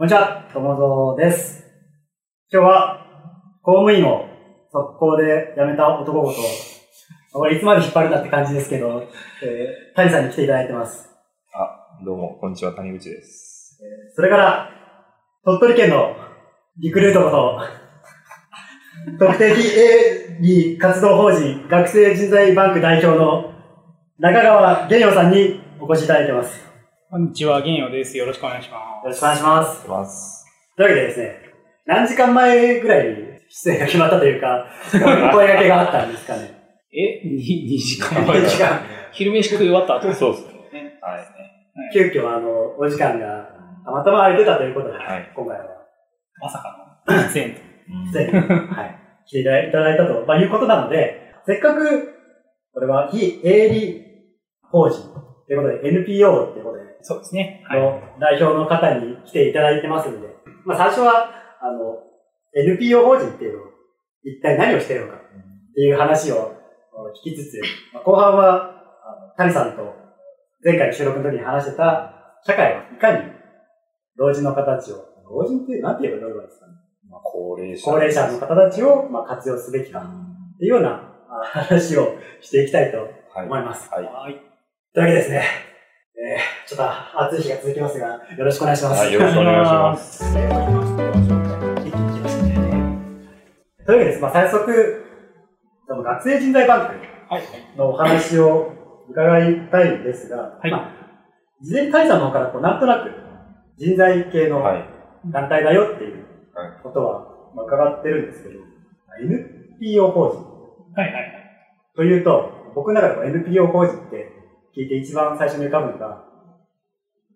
こんにちは、ともぞです。今日は、公務員を速攻で辞めた男ごと、これいつまで引っ張るんだって感じですけど、えー、谷さんに来ていただいてます。あ、どうも、こんにちは、谷口です。えー、それから、鳥取県のリクルートこと、特定非営利活動法人学生人材バンク代表の中川玄洋さんにお越しいただいてます。こんにちは、玄洋です。よろしくお願いします。よろしくお願いします。ますというわけでですね、何時間前ぐらいに出演が決まったというか、声掛けがあったんですかね。え ?2 時間前。時間。昼飯食い終わった後そうですね。はい。急遽、あの、お時間がたまたま空いてたということで、はい、今回は。まさかの出演と。出演。はい。来ていただいたと、まあ、いうことなので、せっかく、これは非営利法人ということで、NPO ということで、そうですね。の代表の方に来ていただいてますので、まあ最初は、あの、NPO 法人っていうのを一体何をしているのかっていう話を聞きつつ、まあ、後半は、谷さんと前回収録の時に話してた社会をいかに老人の方たちを、老人って何て言えばよいですかね。まあ、高齢者。高齢者の方たちをまあ活用すべきかっていうような話をしていきたいと思います。はい。はい、というわけですね。えー、ちょっと暑い日が続きますが、よろしくお願いします。はい、よろしくお願いします。一気にきますね。というわけです。まあ、早速、その学生人材バンクのお話を伺いたいんですが、はい、まあ、事前対さんの方からこうなんとなく人材系の団体だよっていうことはまあ伺ってるんですけど、NPO 法人。はいはい。というと、僕の中でも NPO 法人って聞いて一番最初に浮かぶのが、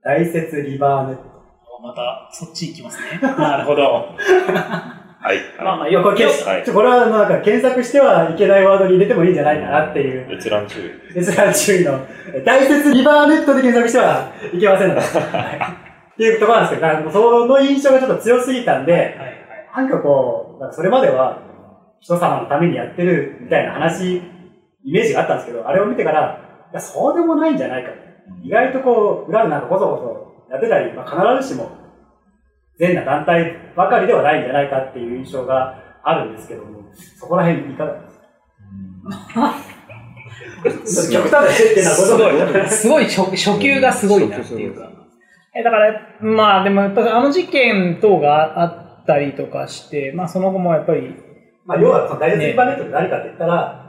大雪リバーネット。また、そっち行きますね。なるほど。はい。まあまあ、よく、はい、これはなんか検索してはいけないワードに入れてもいいんじゃないかなっていう。閲覧注意。閲覧注意の。大雪リバーネットで検索してはいけませんので。っていうところなんですけど、その印象がちょっと強すぎたんで、はいはい、なんかこう、なんかそれまでは人様のためにやってるみたいな話、イメージがあったんですけど、あれを見てから、や、そうでもないんじゃないか。意外とこう、裏でなんかこそこそやってたり、まあ、必ずしも、全な団体ばかりではないんじゃないかっていう印象があるんですけども、そこら辺いかがですか？極端でってなすごい、すごい初初級がすごいなっていうか。え、だから、まあでもやっぱあの事件等があったりとかして、まあその後もやっぱり。まあ要は、大豆インバネットって何かって言ったら、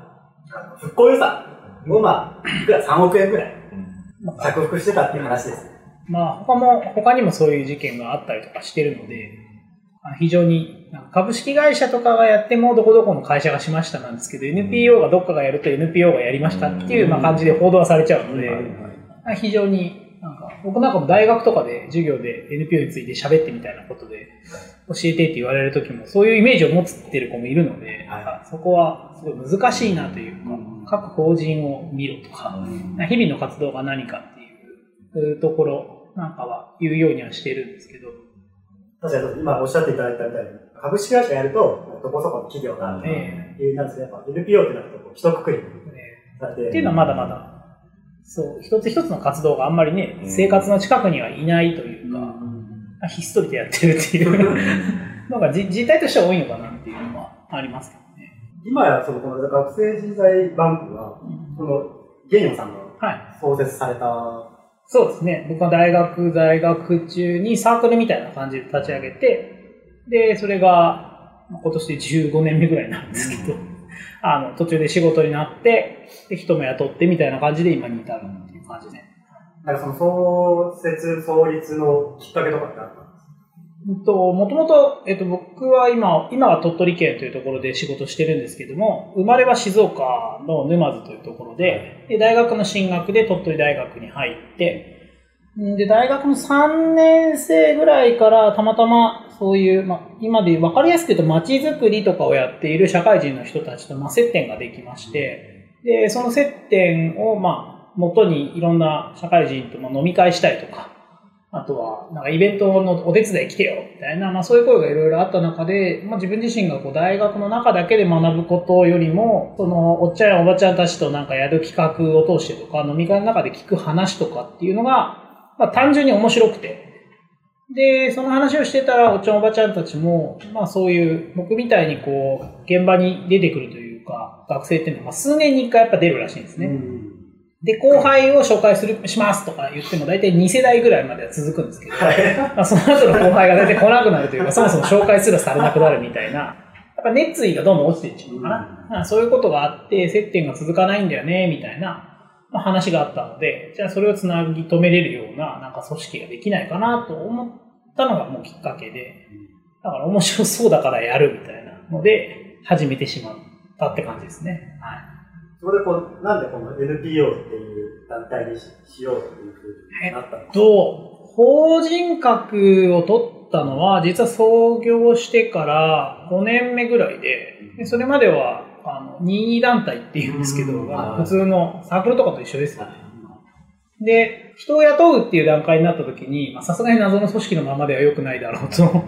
復興予算をまあ、いくら？3億円ぐらい、着服してたっていう話です。まあ、他も、他にもそういう事件があったりとかしてるので、非常に、株式会社とかがやっても、どこどこの会社がしましたなんですけど、NPO がどっかがやると NPO がやりましたっていうまあ感じで報道はされちゃうので、非常になんか、僕なんかも大学とかで授業で NPO について喋ってみたいなことで、教えてって言われる時も、そういうイメージを持つってる子もいるので、はい、そこはすごい難しいなというか、各法人を見ろとか、日々の活動が何かっていうところなんかは言うようにはしてるんですけど。確かに今おっしゃっていただいたみたいに、株式会社やると、どこそこの企業があるという、なんですね、やっぱ NPO ってなると、一括りされて。っていうのはまだまだ、そう、一つ一つの活動があんまりね、生活の近くにはいないというか、ひっそりとやってるっていう のが実態としては多いのかなっていうのはありますけど。今やそのこの学生人材バンクは、このゲイヨンさんが創設された、はい、そうですね。僕は大学在学中にサークルみたいな感じで立ち上げて、で、それが今年で15年目ぐらいなんですけど、うん、あの、途中で仕事になって、で、人も雇ってみたいな感じで今に至るっていう感じで。なんかその創設、創立のきっかけとかってあった？と、もともと、えっと、僕は今、今は鳥取県というところで仕事してるんですけども、生まれは静岡の沼津というところで、で大学の進学で鳥取大学に入って、で、大学の3年生ぐらいからたまたまそういう、まあ、今で分かりやすく言うと街づくりとかをやっている社会人の人たちと、まあ、接点ができまして、で、その接点を、まあ、元にいろんな社会人と飲み会したりとか、あとは、なんかイベントのお手伝い来てよ、みたいな、まあそういう声がいろいろあった中で、まあ自分自身がこう大学の中だけで学ぶことよりも、そのおっちゃんやおばちゃんたちとなんかやる企画を通してとか、飲み会の中で聞く話とかっていうのが、まあ単純に面白くて、で、その話をしてたら、おっちゃんおばちゃんたちも、まあそういう、僕みたいにこう、現場に出てくるというか、学生っていうのは、まあ、数年に一回やっぱ出るらしいんですね。で、後輩を紹介する、しますとか言っても、大体2世代ぐらいまでは続くんですけど、まあその後の後輩が大体来なくなるというか、そもそも紹介すらされなくなるみたいな、やっぱ熱意がどんどん落ちていっちゃうのかな。うん、そういうことがあって、接点が続かないんだよね、みたいな、まあ、話があったので、じゃあそれをつなぎ止めれるような、なんか組織ができないかなと思ったのがもうきっかけで、だから面白そうだからやるみたいなので、始めてしまったって感じですね。はい。そこでこう、なんでこの NPO っていう団体にしようというふうになったんですかと、法人格を取ったのは、実は創業してから5年目ぐらいで、でそれまではあの、任意団体って言うんですけど、普通のサークルとかと一緒ですよね。で、人を雇うっていう段階になった時に、さすがに謎の組織のままでは良くないだろうと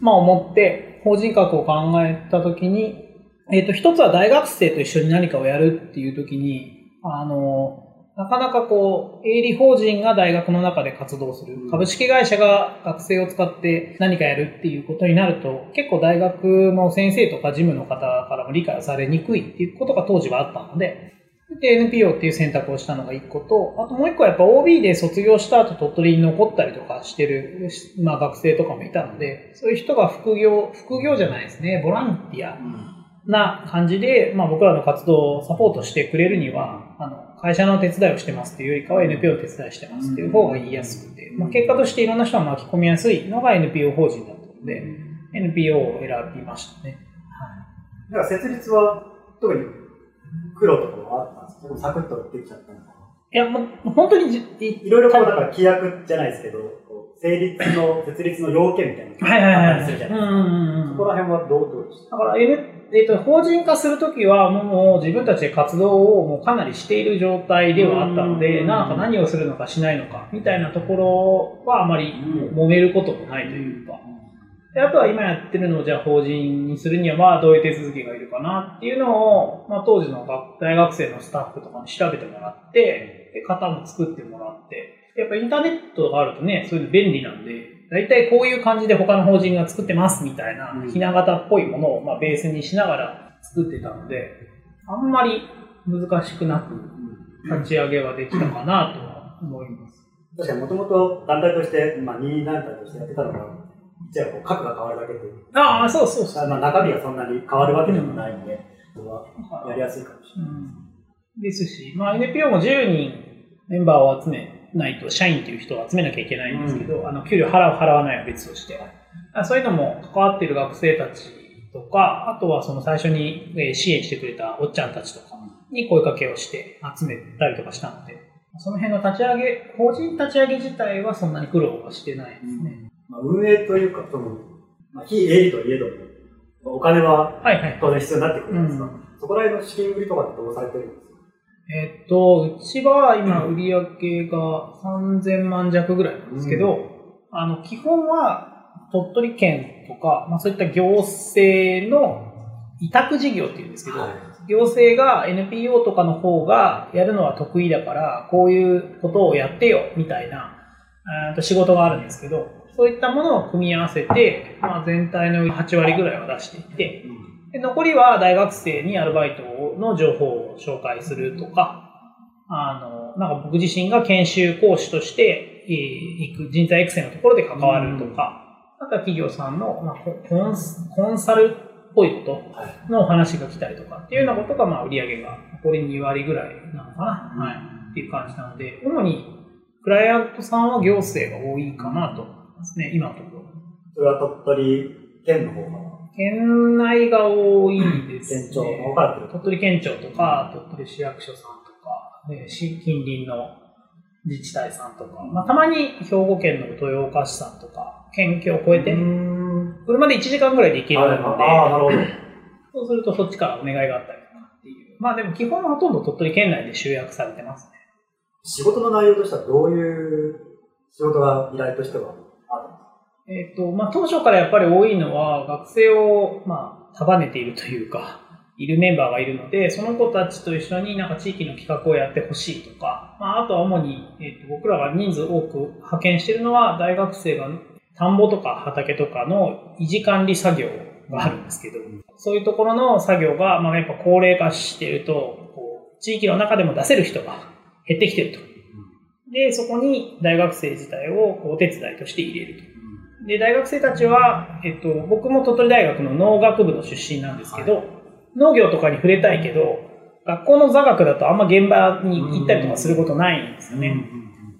まあ思って、法人格を考えた時に、えっ、ー、と、一つは大学生と一緒に何かをやるっていう時に、あの、なかなかこう、営利法人が大学の中で活動する。株式会社が学生を使って何かやるっていうことになると、結構大学の先生とか事務の方からも理解されにくいっていうことが当時はあったので、で、NPO っていう選択をしたのが一個と、あともう一個はやっぱ OB で卒業した後鳥取に残ったりとかしてる、まあ学生とかもいたので、そういう人が副業、副業じゃないですね、ボランティアな感じで、まあ僕らの活動をサポートしてくれるには、あの、会社の手伝いをしてますっていうよりかは NPO の手伝いしてますっていう方が言いやすくて、まあ、結果としていろんな人が巻き込みやすいのが NPO 法人だったので、NPO を選びましたね。はい。だから設立は特に苦労とかはあったんですか？サクッとできちゃったのかいや、もう本当にいろいろこう、だから規約じゃないですけど、成立の、設立の要件みたいなのがあったりするじゃないですか。そこら辺はどうどうでしただから、えっ、ー、と、法人化するときはもう自分たちで活動をもうかなりしている状態ではあったので、なんか何をするのかしないのかみたいなところはあまり揉めることもないというか。であとは今やってるのをじゃあ法人にするにはまあどういう手続きがいるかなっていうのを、まあ当時の大学生のスタッフとかに調べてもらって、で型も作ってもらって、やっぱインターネットがあるとね、そういうの便利なんで、大体こういう感じで他の法人が作ってますみたいな、ひな形っぽいものをまあベースにしながら作ってたので、あんまり難しくなく立ち上げはできたかなとは思います。確かにもともと団体として、まあ任意団体としてやってたのが、じゃあこう核が変わるだけで。ああ、そうそうそう。まあ中身がそんなに変わるわけでもないんで、それはやりやすいかもしれないです。うん、ですし、まあ NPO も10人メンバーを集め、ないと、社員という人を集めなきゃいけないんですけど、うん、あの、給料払う、払わないは別として。そういうのも関わっている学生たちとか、あとはその最初に支援してくれたおっちゃんたちとかに声かけをして集めたりとかしたので、その辺の立ち上げ、法人立ち上げ自体はそんなに苦労はしてないですね。まあ、運営というか、その、まあ、非営利といえども、お金は当然必要になってくるんですが、はいはいうん、そこら辺の資金繰りとかってどうされてるんですか？えっと、うちは今売り上げが3000万弱ぐらいなんですけど、うん、あの、基本は鳥取県とか、まあそういった行政の委託事業っていうんですけど、はい、行政が NPO とかの方がやるのは得意だから、こういうことをやってよ、みたいな、仕事があるんですけど、そういったものを組み合わせて、まあ、全体の8割ぐらいは出していて、で残りは大学生にアルバイトの情報を紹介するとか、あの、なんか僕自身が研修講師として、行く人材育成のところで関わるとか、あとは企業さんの、まあ、コンコンサルっぽいことのお話が来たりとかっていうようなことが、まあ、売り上げが残り2割ぐらいなのかな、はい、っていう感じなので、主にクライアントさんは行政が多いかなと思いますね、今のところ。それは鳥取県の方か県内が多いですね。県庁鳥取県庁とか、鳥取市役所さんとか、ね、近隣の自治体さんとか、まあ、たまに兵庫県の豊岡市さんとか、県境を越えて、車で1時間ぐらいで行けるので、あなるほどそうするとそっちからお願いがあったりとかっていう。まあでも基本はほとんど鳥取県内で集約されてますね。仕事の内容としてはどういう仕事が依頼としては？えっ、ー、と、まあ、当初からやっぱり多いのは、学生を、まあ、束ねているというか、いるメンバーがいるので、その子たちと一緒になんか地域の企画をやってほしいとか、まあ、あとは主に、えっ、ー、と、僕らが人数多く派遣しているのは、大学生が田んぼとか畑とかの維持管理作業があるんですけど、そういうところの作業が、まあ、やっぱ高齢化してると、こう地域の中でも出せる人が減ってきてると。で、そこに大学生自体をお手伝いとして入れると。で、大学生たちは、えっと、僕も鳥取大学の農学部の出身なんですけど、はい、農業とかに触れたいけど、学校の座学だとあんま現場に行ったりとかすることないんですよね。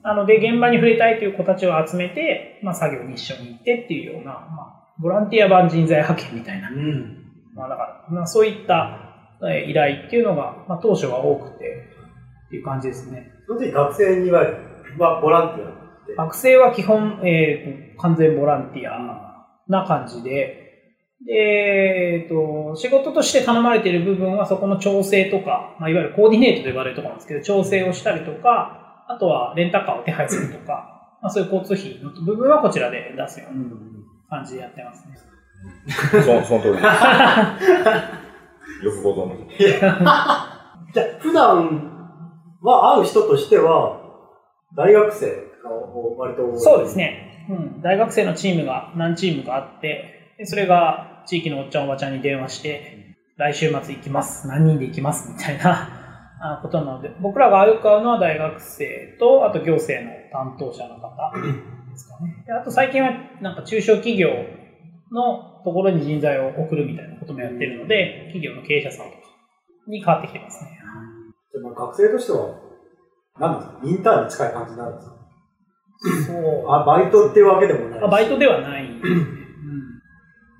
なので、現場に触れたいという子たちを集めて、まあ、作業に一緒に行ってっていうような、まあ、ボランティア版人材派遣みたいな。うん、まあ、だから、まあ、そういった依頼っていうのが、まあ、当初は多くて、っていう感じですね。その時学生には、まあ、ボランティア学生は基本、えー、完全ボランティアな感じで、で、えっ、ー、と、仕事として頼まれている部分はそこの調整とか、まあ、いわゆるコーディネートと呼ばれるところなんですけど、調整をしたりとか、あとはレンタカーを手配するとか、まあ、そういう交通費の部分はこちらで出すような感じでやってますね。そその通り。よくご存知。じゃあ、普段は会う人としては、大学生が割と。そうですね。うん。大学生のチームが何チームかあって、でそれが地域のおっちゃんおばちゃんに電話して、来週末行きます。何人で行きます？みたいなことなので、僕らが会うかのは大学生と、あと行政の担当者の方ですかね。であと最近はなんか中小企業のところに人材を送るみたいなこともやってるので、企業の経営者さんとかに変わってきてますね。でも学生としては、何ですか？インターンに近い感じになるんですか？そう。あ、バイトっていうわけでもない。あバイトではない。うん。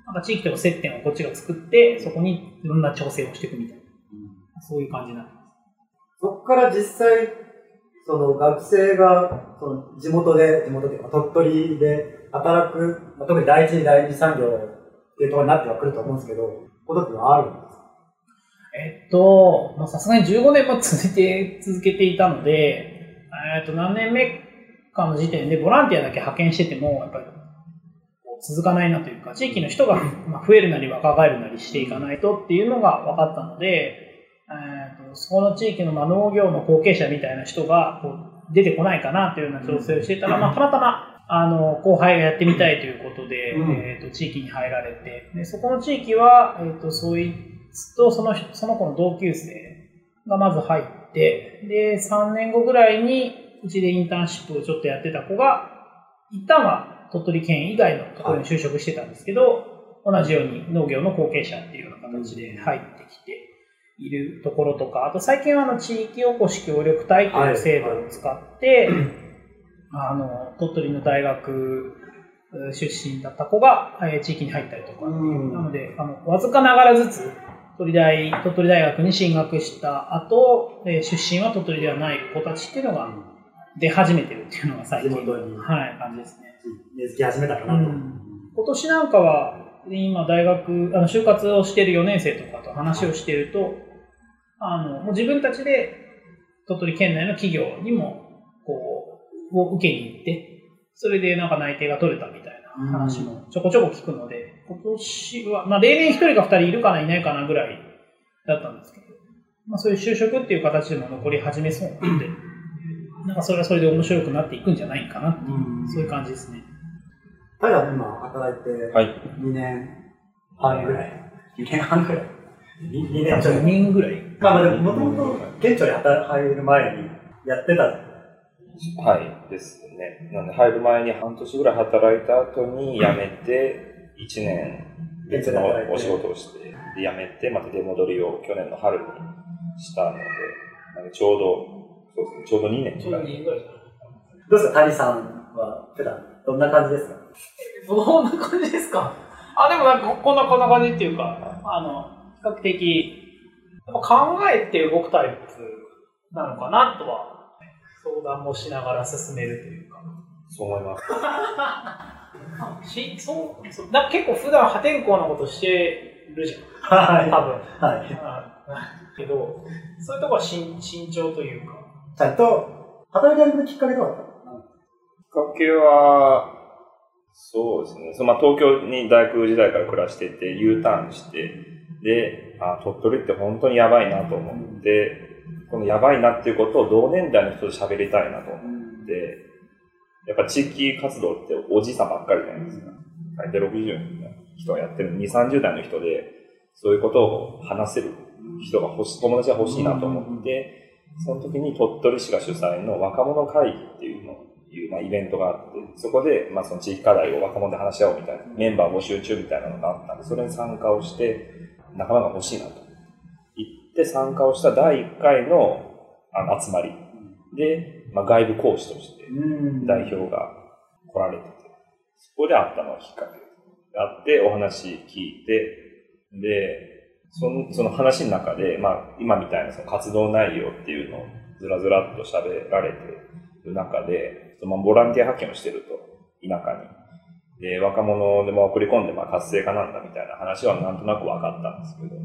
なんか地域との接点をこっちが作って、そこにいろんな調整をしていくみたいな。うん、そういう感じになってます。そこから実際、その学生が、その地元で、地元というか鳥取で働く、まあ、特に第一次第二次産業っていうところになってはくると思うんですけど、ことってはあるんですか？えっと、さすがに15年も続いて、続けていたので、えっと、何年目かの時点でボランティアだけ派遣してても、やっぱり続かないなというか、地域の人が増えるなり若返るなりしていかないとっていうのが分かったので、えーと、そこの地域のまあ農業の後継者みたいな人がこう出てこないかなというような調整をしてたら、まあ、たまたまあの後輩がやってみたいということで、うん、えーと、地域に入られてでそこの地域は、えーと、そういとそのその子の同級生がまず入ってで3年後ぐらいにうちでインターンシップをちょっとやってた子が一旦は鳥取県以外のところに就職してたんですけど、はい、同じように農業の後継者っていうような形で入ってきているところとか、あと最近はあの地域おこし協力隊という制度を使って、はい、あの鳥取の大学出身だった子が、え地域に入ったりとかなので、あのわずかながらずつ鳥大鳥取大学に進学した後、え出身は鳥取ではない子たちっていうのが出始めてるっていうのが最近の、はい、感じですね。根付き始めたかなと。うん、今年なんかは、今大学、あの就活をしている4年生とかと話をしていると、あの、もう自分たちで鳥取県内の企業にも、こう、を受けに行って、それでなんか内定が取れたみたいな話もちょこちょこ聞くので、今年は、まあ例年1人か2人いるかないないかなぐらいだったんですけど、まあそういう就職っていう形でも残り始めそうなので、なんかそれはそれで面白くなっていくんじゃないかなっていう、そういう感じですね。ただ今働いて2年半ぐらい。2年半ぐらい。2, 2年ちょ2年ぐらい。まあでも、もともと県庁に入る前にやってたはいですね。なので入る前に半年ぐらい働いた後に辞めて、1年別のお仕事をして、で辞めて、また出戻りを去年の春にしたので、ちょうどそうですね、ちょうど2年ぐらい。2年ぐらいどうですか、谷さんは普段、どんな感じですか？どんな感じですか？あ、でもなんか、こんな、こんな感じっていうか、あの、比較的、考えて動くタイプなのかなとは、相談もしながら進めるというか。そう思います。しそうそうだ結構普段破天荒なことしてるじゃん。はい。多分。はい。けど、そういうとこは慎重というか。ちゃんと働き始めるきっかけとかきっかけは、そうですね。そまあ、東京に大学時代から暮らしてて、U ターンして、で、あ、鳥取って本当にやばいなと思って、このやばいなっていうことを同年代の人と喋りたいなと思って、やっぱ地域活動っておじいさんばっかりじゃないですか。大体60の人がやってる2、30代の人で、そういうことを話せる人が欲し、友達が欲しいなと思って、その時に鳥取市が主催の若者会議っていうのいう、まあ、イベントがあって、そこで、まあ、その地域課題を若者で話し合おうみたいな、メンバー募集中みたいなのがあったんで、それに参加をして、仲間が欲しいなと。言って参加をした第1回のあの集まり。で、まあ、外部講師として代表が来られてて、そこで会ったのがきっかけ。であって、お話聞いて、で、そのその話の中で、まあ、今みたいなその活動内容っていうのをずらずらっと喋られてる中で、まあ、ボランティア派遣をしてると、田舎に。で、若者でも送り込んで、まあ、活性化なんだみたいな話はなんとなく分かったんですけど、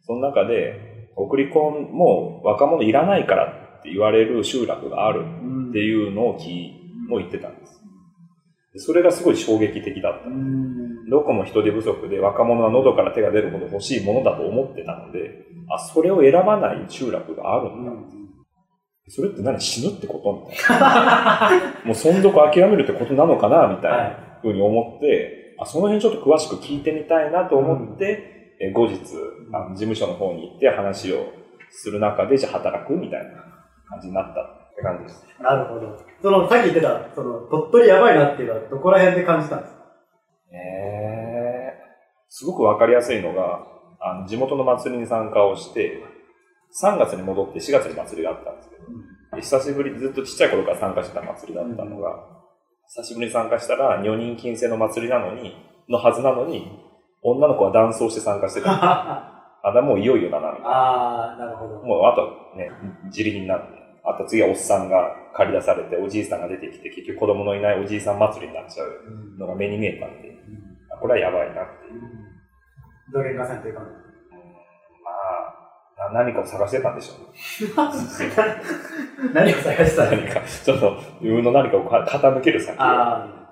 その中で、送り込ん、もう若者いらないからって言われる集落があるっていうのを聞も言ってたんです。それがすごい衝撃的だった。どこも人手不足で若者は喉から手が出るほど欲しいものだと思ってたので、あ、それを選ばない集落があるんだ。それって何死ぬってことみたいな。もう存続諦めるってことなのかなみたいなふうに思って、あその辺ちょっと詳しく聞いてみたいなと思って、うん、え後日あの事務所の方に行って話をする中で、じゃあ働くみたいな感じになったって感じです。なるほど。その、さっき言ってた、その、鳥取やばいなっていうのはどこら辺で感じたんですか？ええー、すごくわかりやすいのが、あの、地元の祭りに参加をして、3月に戻って4月に祭りがあったんですけど、うん、久しぶり、ずっとちっちゃい頃から参加してた祭りだったのが、うん、久しぶりに参加したら、女人禁制の祭りなのに、のはずなのに、女の子は男装して参加してた。あ、だもういよいよだな、みたいな。ああ、なるほど。もうあとね、自力になって。あと次はおっさんが借り出されて、おじいさんが出てきて、結局子供のいないおじいさん祭りになっちゃうのが目に見えたんで、うん、これはやばいなっていう。どげんかせんというか。何かを探してたんでしょう、何を探してた何か、ちょっと自分の何かを傾ける先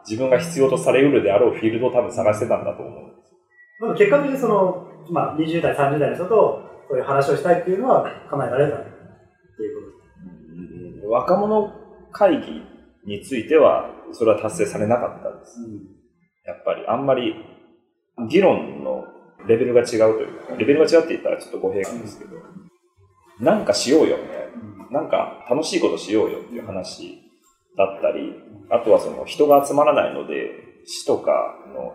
自分が必要とされうるであろうフィールドを多分探してたんだと思うんです。でも結果的にその、まあ、20代、30代の人とそういう話をしたいっていうのは叶えられたっていうことです若者会議については、それは達成されなかったです。うん、やっぱり、あんまり議論のレベルが違うというか、レベルが違うって言ったらちょっと語弊なんですけど、なんかしようよみたいな、なんか楽しいことしようよっていう話だったり、あとはその人が集まらないので、市とかの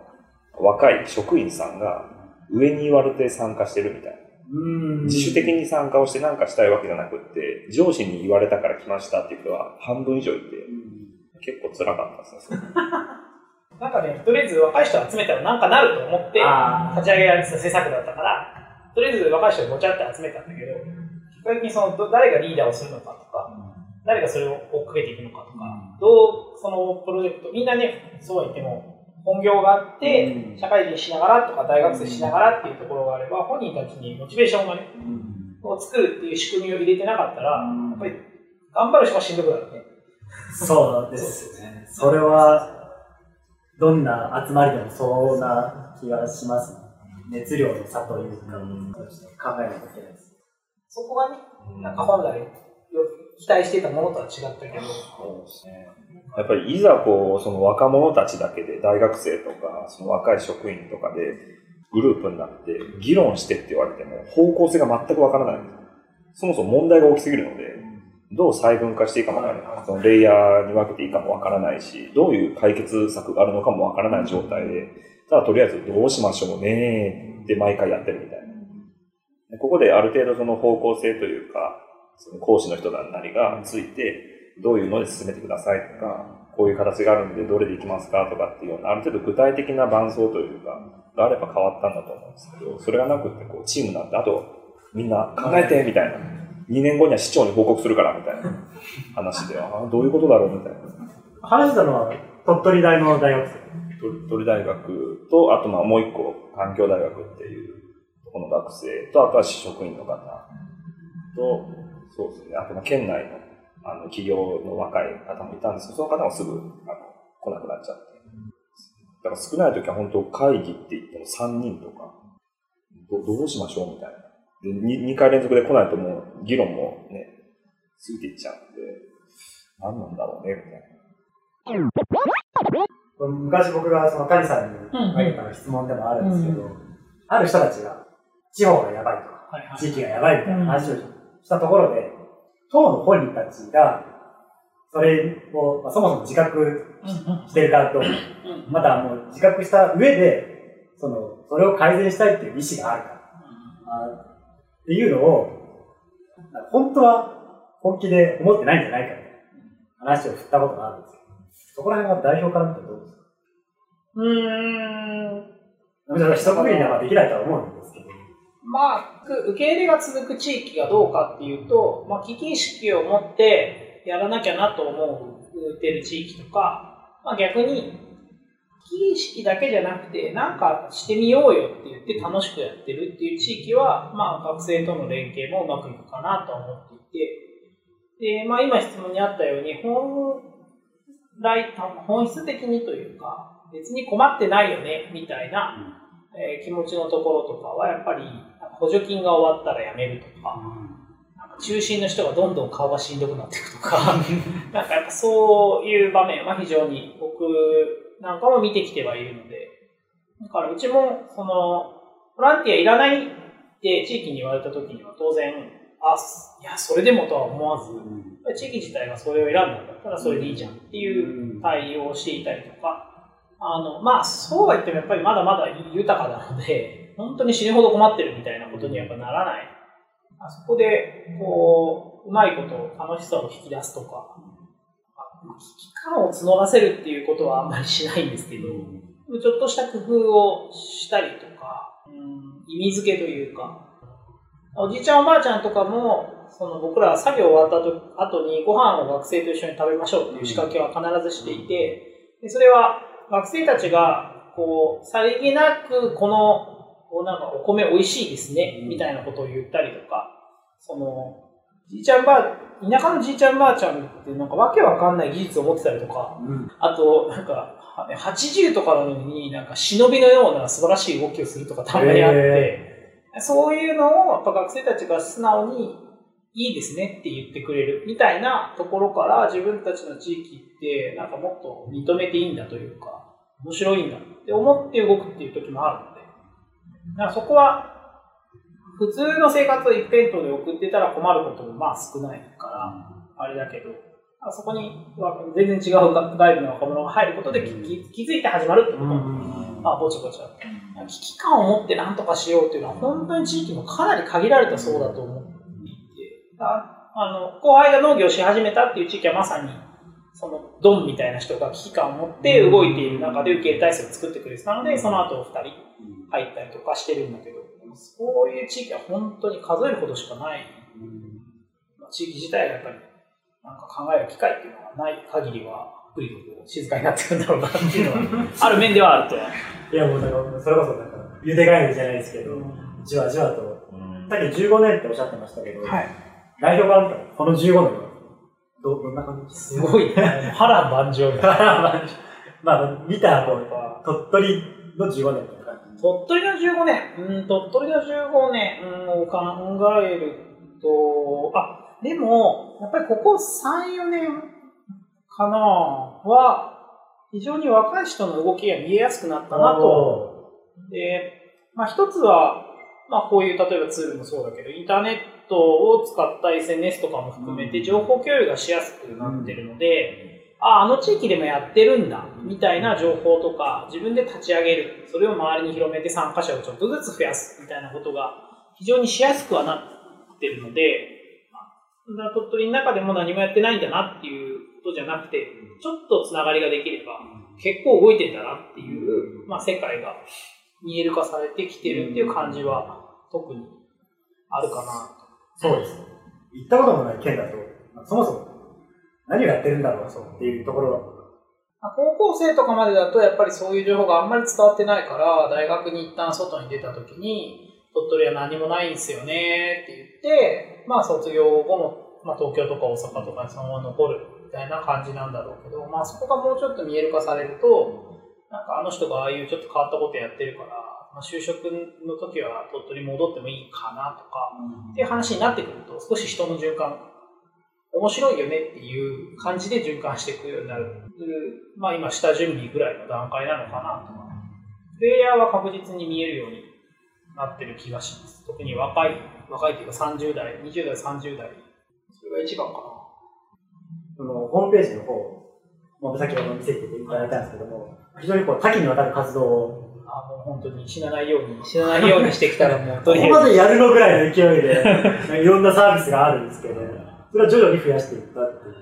若い職員さんが上に言われて参加してるみたいな。自主的に参加をして何かしたいわけじゃなくって、上司に言われたから来ましたっていう人は半分以上いて、結構辛かったですね。なんかね、とりあえず若い人集めたらなんかなると思って立ち上げられてた施策だったから、とりあえず若い人をごちゃって集めたんだけど、結果的にその誰がリーダーをするのかとか、誰がそれを追っかけていくのかとか、どうそのプロジェクト、みんなね、そうは言っても、本業があって、社会人しながらとか大学生しながらっていうところがあれば、本人たちにモチベーションがね、を作るっていう仕組みを入れてなかったら、やっぱり頑張る人がしんどくなるね。そうですね。それはどんな集まりでもそうな気がします、ね、熱量の差というか、うん、考えないといけないです。そこがね、なんか本来期待していたものとは違ったけど。そうですね。やっぱりいざこう、その若者たちだけで、大学生とか、その若い職員とかで、グループになって議論してって言われても、方向性が全くわからない。そもそも問題が大きすぎるので、どう細分化していいかもわからない。そのレイヤーに分けていいかもわからないし、どういう解決策があるのかもわからない状態で、ただとりあえずどうしましょうねって毎回やってるみたいな。ここである程度その方向性というか、その講師の人なりがついて、どういうので進めてくださいとか、こういう形があるんでどれでいきますかとかっていうような、ある程度具体的な伴走というか、があれば変わったんだと思うんですけど、それがなくってこうチームなんで、あとみんな考えてみたいな。2年後には市長に報告するからみたいな話で、あどういうことだろうみたいな。話したのは鳥取大の大学生鳥取大学と、あとまあもう一個、環境大学っていうとこの学生と、あとは職員の方と、そうですね、あとまあ県内のあの企業の若い方もいたんですけど、その方もすぐあの来なくなっちゃって。だから少ない時は本当会議って言っても3人とか、どどうしましょうみたいな。で 2, 2回連続で来ないともう議論もね、過ぎていっちゃうんで、何なんだろうね、みたいな。昔僕がその谷さんに投げた質問でもあるんですけど、ある人たちが地方がやばいとか、地域がやばいみたいな話をしたところで、党の本人たちが、それを、まあ、そもそも自覚してるかと、またもう自覚した上で、その、それを改善したいっていう意思があるか、っていうのを、本当は本気で思ってないんじゃないかって。話を振ったことがあるんですけど、そこら辺は代表から見てどうですか？うーん。一括りではできないとは思うんですけど。まあ、受け入れが続く地域がどうかっていうと、まあ、危機意識を持ってやらなきゃなと思ってる地域とか、まあ、逆に、危機意識だけじゃなくて、なんかしてみようよって言って楽しくやってるっていう地域は、まあ、学生との連携もうまくいくかなと思っていて、で、まあ、今質問にあったように、本来、本質的にというか、別に困ってないよね、みたいな、えー、気持ちのところとかは、やっぱり、補助金が終わったらやめるとか、なんか中心の人がどんどん顔がしんどくなっていくとか、なんかやっぱそういう場面は非常に僕なんかも見てきてはいるので、だからうちも、その、ボランティアいらないって地域に言われた時には当然、あ、いや、それでもとは思わず、地域自体がそれを選んだんだったらそれでいいじゃんっていう対応をしていたりとか、あの、まあ、そうは言ってもやっぱりまだまだ豊かなので、本当に死ぬほど困ってるみたいなことにはやっぱならない。あそこで、こう、うまいこと楽しさを引き出すとか、危機感を募らせるっていうことはあんまりしないんですけど、ちょっとした工夫をしたりとか、うん、意味付けというか、おじいちゃんおばあちゃんとかも、その僕らは作業終わった後にご飯を学生と一緒に食べましょうっていう仕掛けは必ずしていて、でそれは学生たちが、こう、さりげなく、この、こうなんかお米美味しいですね、みたいなことを言ったりとか、その、じいちゃんばあ、田舎のじいちゃんばあちゃんってなんかわけわかんない技術を持ってたりとか、うん、あと、なんか、80とかなのになんか忍びのような素晴らしい動きをするとかたまにあって、そういうのをやっぱ学生たちが素直にいいですねって言ってくれる。みたいなところから自分たちの地域ってなんかもっと認めていいんだというか、面白いんだって思って動くっていう時もあるだからそこは普通の生活を一辺倒で送ってたら困ることもまあ少ないから、あれだけど、そこに全然違う外部の若者が入ることで気づいて始まるってこと。も、まあ、ぼちぼちあって。危機感を持って何とかしようっていうのは本当に地域もかなり限られたそうだと思っていて、あの、後輩が農業し始めたっていう地域はまさに、そのドンみたいな人が危機感を持って動いている中で受け入れ体制を作ってくれてたので、その後2人入ったりとかしてるんだけど、そういう地域は本当に数えるほどしかない。地域自体がやっぱりなんか考える機会っていうのがない限りは、ぷりと静かになってくるんだろうなっていうのは、ある面ではあると。いやもうだから、それこそなんか、ゆでガエルじゃないですけど、じわじわと、さっき15年っておっしゃってましたけど、はい、代表から見たら、この15年はどどんな感じ？すごい、波乱万丈。波乱万丈。まあ、見た後、鳥取の15年。鳥取の15年、うん、鳥取の15年、うん、考えると、あ、でも、やっぱりここ3、4年かな。は、非常に若い人の動きが見えやすくなったなと。で、まあ一つは、まあこういう例えばツールもそうだけど、インターネットを使った SNS とかも含めて情報共有がしやすくなってるので、ああ、あの地域でもやってるんだ、みたいな情報とか、自分で立ち上げる、それを周りに広めて参加者をちょっとずつ増やす、みたいなことが非常にしやすくはなってるので、鳥取の中でも何もやってないんだなっていうことじゃなくて、ちょっとつながりができれば、結構動いてんだなっていう、まあ、世界が見える化されてきてるっていう感じは特にあるかなそうです。行ったこともない県だと、そもそも何をやってるんだろうっていうところは。高校生とかまでだとやっぱりそういう情報があんまり伝わってないから、大学に一旦外に出た時に、鳥取は何もないんですよねって言って、まあ卒業後も、まあ、東京とか大阪とかにそのまま残るみたいな感じなんだろうけど、まあそこがもうちょっと見える化されると、なんかあの人がああいうちょっと変わったことやってるから、まあ、就職の時は鳥取戻ってもいいかなとか、っていう話になってくると少し人の循環面白いよねっていう感じで循環していくようになる。まあ今下準備ぐらいの段階なのかなと。プレイヤーは確実に見えるようになってる気がします。特に若い、若いっていうか30代、20代、30代。それが一番かな。そのホームページの方、もう先ほど見せていただいたんですけども、非常にこう多岐にわたる活動をあもう本当に死なないように、死なないようにしてきたらもうとりあえず。ここまでやるのぐらいの勢いで、いろんなサービスがあるんですけど、それは徐々に増やしていったっていう。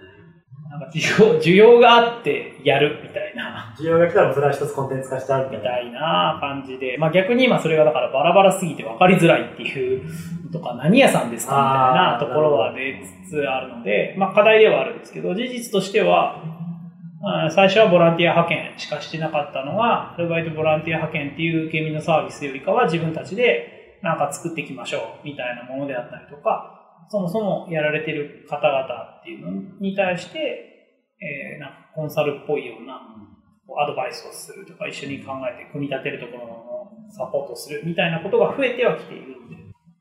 なんか需要需要があってやるみたいな。需要が来たらそれは一つコンテンツ化しちゃうみたいな感じで。まあ逆に今それがだからバラバラすぎて分かりづらいっていうとか何屋さんですかみたいなところは出つつあるので、まあ課題ではあるんですけど、事実としては、最初はボランティア派遣しかしてなかったのが、アルバイトボランティア派遣っていう受け身のサービスよりかは自分たちでなんか作っていきましょうみたいなものであったりとか、そもそもやられてる方々っていうのに対して、えー、なんかコンサルっぽいようなアドバイスをするとか、一緒に考えて組み立てるところのサポートするみたいなことが増えてはきているので。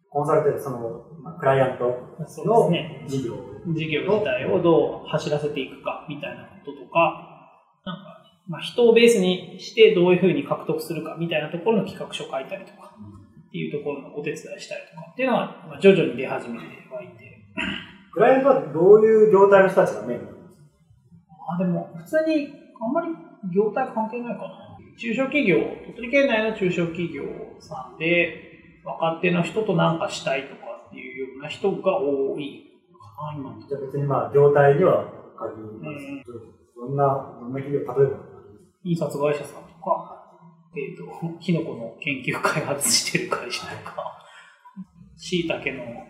コンサルってその、まあ、クライアントの事業、事業自体をどう走らせていくかみたいなこととか、なんか、まあ、人をベースにしてどういうふうに獲得するかみたいなところの企画書を書いたりとか、っていうところのお手伝いしたりとかっていうのは、まあ、徐々に出始めてはいて。クライアントはどういう業態の人たちがメインなんですか？あ、でも、普通にあんまり業態関係ないかな。中小企業、鳥取県内の中小企業さんで、若手の人と何かしたいとかっていうような人が多いかな、今じゃあ別にまあ、業態には限ります。うん、どんな、どんな企業、例えば？印刷会社さんとか、えっ、ー、と、キノコの研究開発してる会社とか、椎茸の、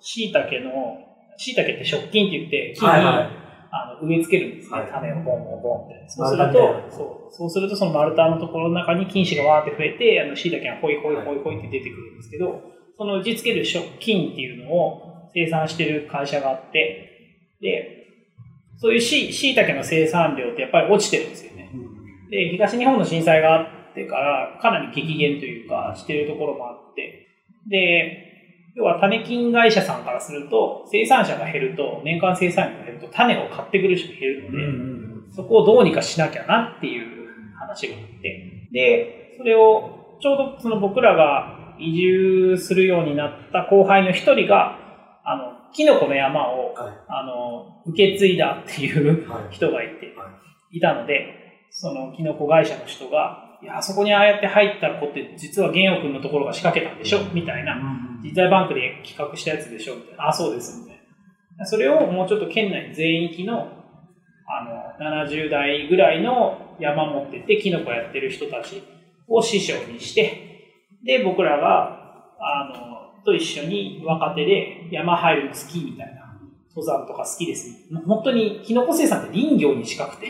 椎茸の、椎茸って食菌って言って、木に、はいはい、あの植え付けるんですね、はい、種をボンボンボンって。そうすると、そう、そうするとその丸太のところの中に菌糸がわーって増えて、あの椎茸がホイホイホイホイって出てくるんですけど、その植え付ける食菌っていうのを生産してる会社があって、で、そういうしいたけの生産量ってやっぱり落ちてるんですよね。で、東日本の震災があってからかなり激減というかしてるところもあって、で、要は種菌会社さんからすると、生産者が減ると、年間生産量が減ると種を買ってくる人が減るので、うんうん、そこをどうにかしなきゃなっていう話があって、で、それをちょうどその僕らが移住するようになった後輩の一人が、あの、キノコの山を、はい、あの、受け継いだっていう人がいて、はい、いたので、そのキノコ会社の人が、いや、あそこにああやって入った子って、実は玄陽君のところが仕掛けたんでしょみたいな。実在バンクで企画したやつでしょみたいな。あ、そうです、みたいな。それをもうちょっと県内全域の、あの、70代ぐらいの山持ってて、キノコやってる人たちを師匠にして、で、僕らが、あの、と一緒に若手で山入るの好きみたいな。登山とか好きです。本当に、キノコ生産って林業に近くて。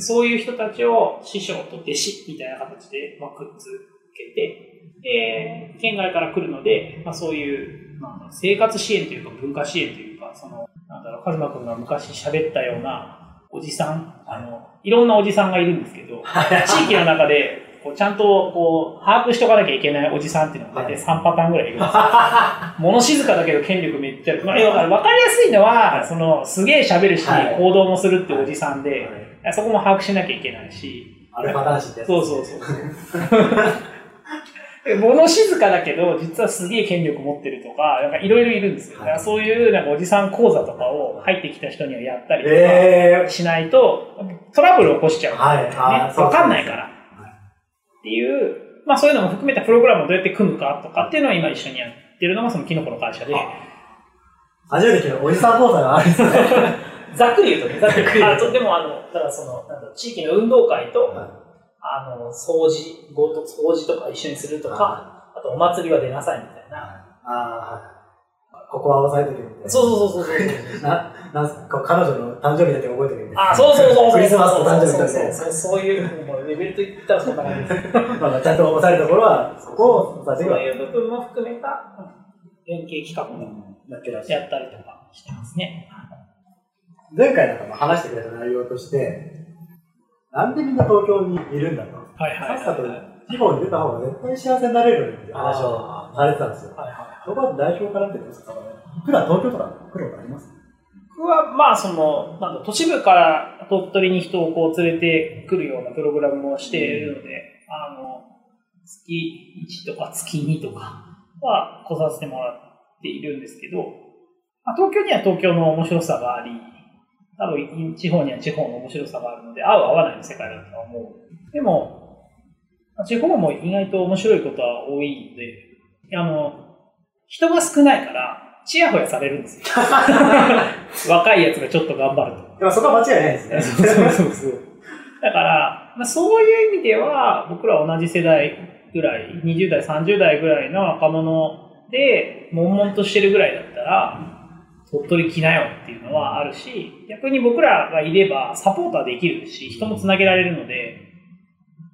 そういう人たちを師匠と弟子みたいな形で、まあ、くっつけて、で、県外から来るので、まあ、そういう、まあ、生活支援というか文化支援というか、その、なんだろう、カズマ君が昔喋ったようなおじさん、あの、いろんなおじさんがいるんですけど、地域の中で、こうちゃんとこう把握しとかなきゃいけないおじさんっていうのが大体3パターンぐらいいるんですよ。物静かだけど権力めっちゃ、まあ、わかりやすいのは、その、すげえ喋るし、行動もするっておじさんで、そこも把握しなきゃいけないし。アルファ男子で。そうそうそう。物静かだけど、実はすげえ権力持ってるとか、なんかいろいろいるんですよ。はい、そういうなんかおじさん講座とかを入ってきた人にはやったりとかしないと、トラブルを起こしちゃう、ね。はい。わかんないから。っていう、まあそういうのも含めたプログラムをどうやって組むかとかっていうのを今一緒にやってるのがそのキノコの会社で。初めて聞いたおじさん講座があるんですね。ざっくり言うとね、ざっくり言うと。でもあの、だからその、なんだ地域の運動会と、はい、あの、掃除、ごと掃除とか一緒にするとか、あとお祭りは出なさいみたいな。ああ、はい。ここは押さえてけみたいな。そうそうそうそうそう。な、なんすか、彼女の誕生日だけ覚えておけみたいな。あ、そうそうそうクリスマスと誕生日だけ。そうそういう、もうレベルといったらそんな感じです。まあ、ちゃんと押さえるところは、そこを押さえてそういう部分も含めた連携企画もやったりとかしてますね。前回なんかも話してくれた内容として、なんでみんな東京にいるんだと。はいはい、さっさと地方に出た方が絶対幸せになれるっていう話をされてたんですよ。はいはいそこは代表からってですか？普段東京とか来ることあります？僕は、まあ、その、なんだ、都市部から鳥取に人をこう連れてくるようなプログラムをしているので、あの、月1とか月2とかは来させてもらっているんですけど、まあ、東京には東京の面白さがあり、多分地方には地方の面白さがあるので、合う合わないの世界だとは思う。でも、地方も意外と面白いことは多いので、あの、人が少ないから、ちやほやされるんですよ。若いやつがちょっと頑張ると。でもそこは間違いないですね。そうそうそう。だから、まあ、そういう意味では、僕ら同じ世代ぐらい、20代、30代ぐらいの若者で、悶々としてるぐらいだったら、鳥取来なよっていうのはあるし、逆に僕らがいればサポーターできるし、人もつなげられるので、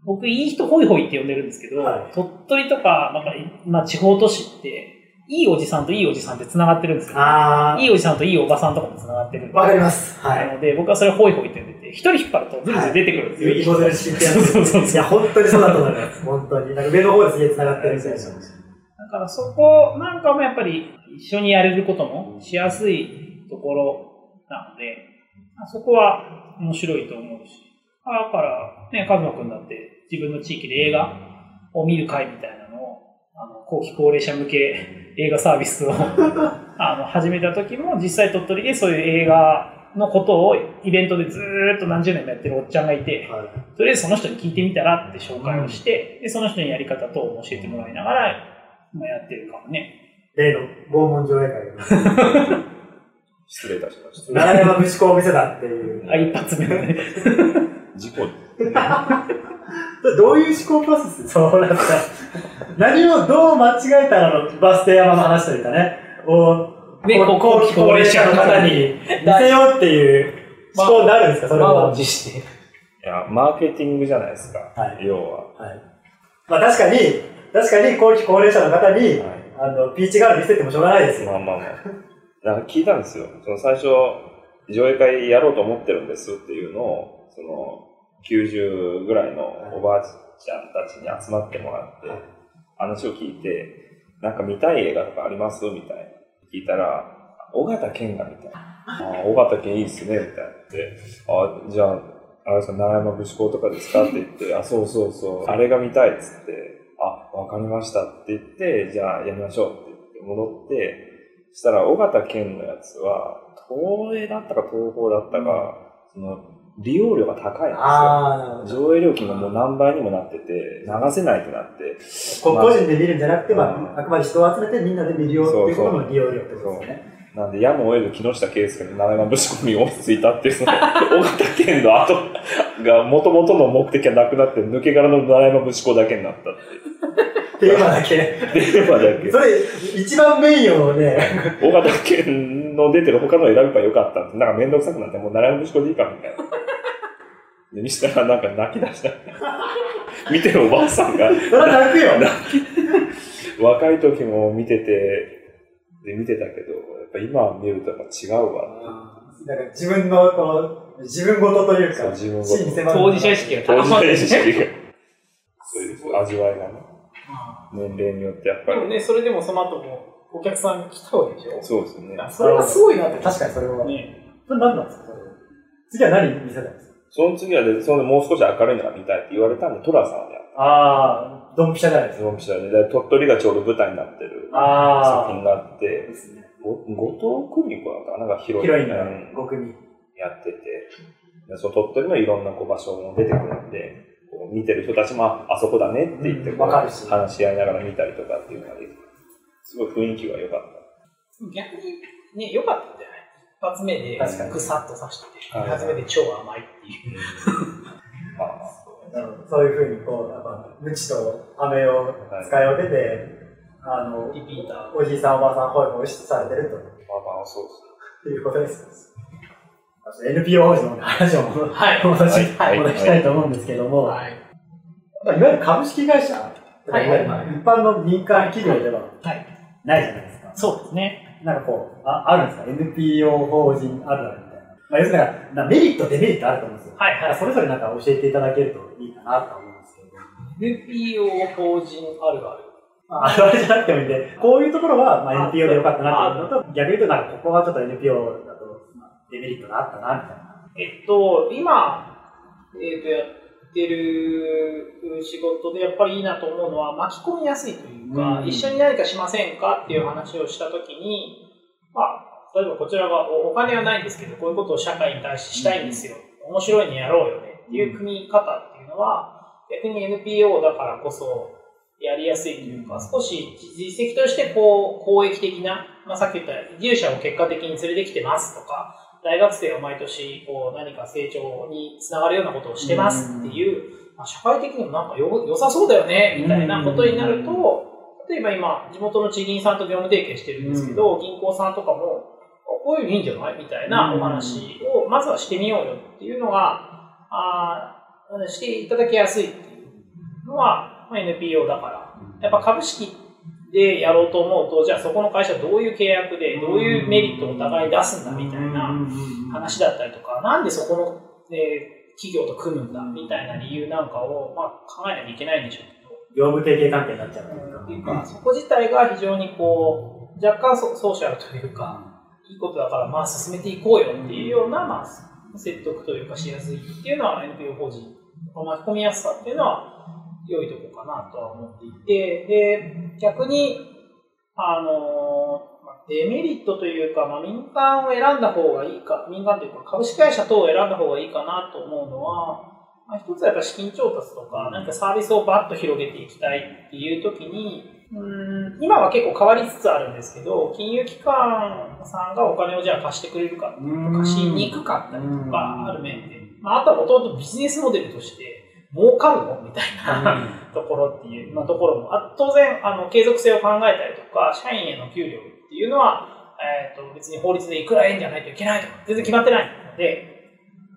僕、いい人ホイホイって呼んでるんですけど、はい、鳥取とか、なんか、まあ、地方都市って、いいおじさんといいおじさんって繋がってるんですよ、いいおじさんといいおばさんとかも繋がってるんで。わかります。はい。なので、僕はそれホイホイって言ってて、一人引っ張るとずるずる出てくるんですよ。いい。そうそうそう。いや、本当にそうだと思います。本当に。なんか上の方ですげえ繋がってるみたいな。だからそこなんかもやっぱり一緒にやれることもしやすいところなので、そこは面白いと思うし。だから、ね、カズマくんだって自分の地域で映画を見る会みたいなのを、あの、後期高齢者向け映画サービスを あの始めた時も実際鳥取でそういう映画のことをイベントでずっと何十年もやってるおっちゃんがいて、はい、とりあえずその人に聞いてみたらって紹介をして、うん、でその人にやり方等を教えてもらいながら、まあ、やってるかもね。例の拷問上映会 失礼いたしました。長山虫子を見せたっていう。あ、一発目のね。事故 どういう思考プロセス？そうなった。何をどう間違えたらのバス停山の話というかね、を、ね、後期高齢者の方に見せようっていう思考になるんですか、それは。いや、マーケティングじゃないですか、はい、要は。はい。まあ確かに、確かに後期高齢者の方に、はい、あの、ピーチガール見せてもしょうがないですよ。まあまあまあ。なんか聞いたんですよ。その最初、上映会やろうと思ってるんですっていうのを、その、90ぐらいのおばあちゃんたちに集まってもらって、話を聞いて、なんか見たい映画とかありますみたいな。聞いたら、尾形健が見たい。あ尾形健いいっすね、みたいな。で、あ、じゃあ、あれですか、奈良山武士校とかですかって言って、あ、そうそうそう、あれが見たいっつって、あ、わかりましたって言って、じゃあやりましょうって言って戻って、そしたら、尾形健のやつは、東映だったか東宝だったか、その、利用料が高いんですよ。上映料金がもう何倍にもなってて、流せないってなって。個人で見るんじゃなくて、まあ、あくまで人を集めてみんなで見るよっていうことの利用料ってことですね。なんで、やむを得ず木下圭介の七山ぶし込みをついたっていう、その、大型県の後が、もともとの目的はなくなって、抜け殻の七山ぶし子だけになったっていう。テーマだけ。テーマだけ。それ、一番メインをね。大型県の出てる他の選べばよかったって、なんかめんどくさくなって、もう七山ぶし子でいいかみたいな。で、にしたらなんか泣き出した。見てるおばあさんが。それは泣くよ。若い時も見てて、で、見てたけど、ぱ今見るとやっぱ違うわ。なんか自分の、この、自分ごとというか、自分ごと。当事者意識が当事者意識が。そういう味わいがね。年齢によってやっぱり。でもね、それでもその後もお客さん来たわけでしょ？そうですね。それはすごいなって、確かにそれは。ね。それ何なんですか？次は何見せたんですか？その次はで、そのもう少し明るいのが見たいって言われたんで、トラさんをやった。ああ、ドンピシャじゃないですか。ドンピシャで、鳥取がちょうど舞台になってる作品があって、ですね、後藤久美子だったかな、なんかヒロイン。ヒロインが5組。やってて、でその鳥取のいろんなこう場所も出てくるんで、こう見てる人たちも、あそこだねって言ってこう、話し合いながら見たりとかっていうのができて、すごい雰囲気が良かった。逆にね、良かったんじゃない？一発目でぐさっと刺して、二発目で超甘いっていう。まあ、そういうふうにこう、無知と飴を使い分けて、あの、リピーター。おじいさんおばあさん、ほいほいされてると。まあまあ、そうです。っていうことです。NPO 法人の話をはい、戻し、はい、戻したいと思うんですけども、はい、いわゆる株式会社、はいはいはい、一般の民間企業ではないじゃないですか。そうですね。なんかこう、ああるんですか ?NPO 法人あるあるみたいな。まあ、要するにメリット、デメリットあると思うんですよ。はいはい。それぞれなんか教えていただけるといいかなと思うんですけど。NPO 法人あるある。あるあるじゃなくてもいいんで、こういうところはまあ NPO でよかったなっていうのと、逆に言うとなんかここはちょっと NPO だとデメリットがあったなみたいな。えっと、今、えっと、やってる仕事でやっぱりいいなと思うのは巻き込みやすいというか、うん、一緒に何かしませんかっていう話をしたときに、まあ、例えばこちらがお金はないんですけど、こういうことを社会に対してしたいんですよ。面白いにやろうよねっていう組み方っていうのは、逆に NPO だからこそやりやすいというか、少し実績としてこう公益的な、まあ、さっき言った移住者を結果的に連れてきてますとか、大学生を毎年こう何か成長につながるようなことをしてますっていう、まあ、社会的にもなんかよ良さそうだよねみたいなことになると、例えば今、地元の地銀さんと業務提携してるんですけど、銀行さんとかも、こういうのいいんじゃない？みたいなお話をまずはしてみようよっていうのが、あしていただきやすいっていうのは、まあ、NPO だから。やっぱ株式でやろうと思うと、じゃあそこの会社どういう契約で、どういうメリットをお互い出すんだみたいな話だったりとか、なんでそこの、ね、企業と組むんだみたいな理由なんかを、まあ、考えなきゃいけないんでしょうけど。業務提携関係になっちゃうっていうか、そこ自体が非常にこう、若干ソソーシャルというか、いいことだからまあ進めていこうよっていうような、まあ、説得というかしやすいっていうのは NPO 法人、巻き込みやすさっていうのは良いとこかなとは思っていて、で、逆に、あの、デメリットというか、まあ、民間を選んだ方がいいか、民間というか株式会社等を選んだ方がいいかなと思うのは、まあ、一つはやっぱ資金調達とか、何かサービスをバッと広げていきたいっていう時に、うん今は結構変わりつつあるんですけど、金融機関さんがお金をじゃあ貸してくれるか、貸しにくかったりとか、ある面で。まあ、あとはもともとビジネスモデルとして、儲かるの？みたいな、ところっていう、まあ、ところも。あ当然あの継続性を考えたりとか社員への給料っていうのは、えーと、別に法律でいくら円じゃないといけないとか全然決まってないので。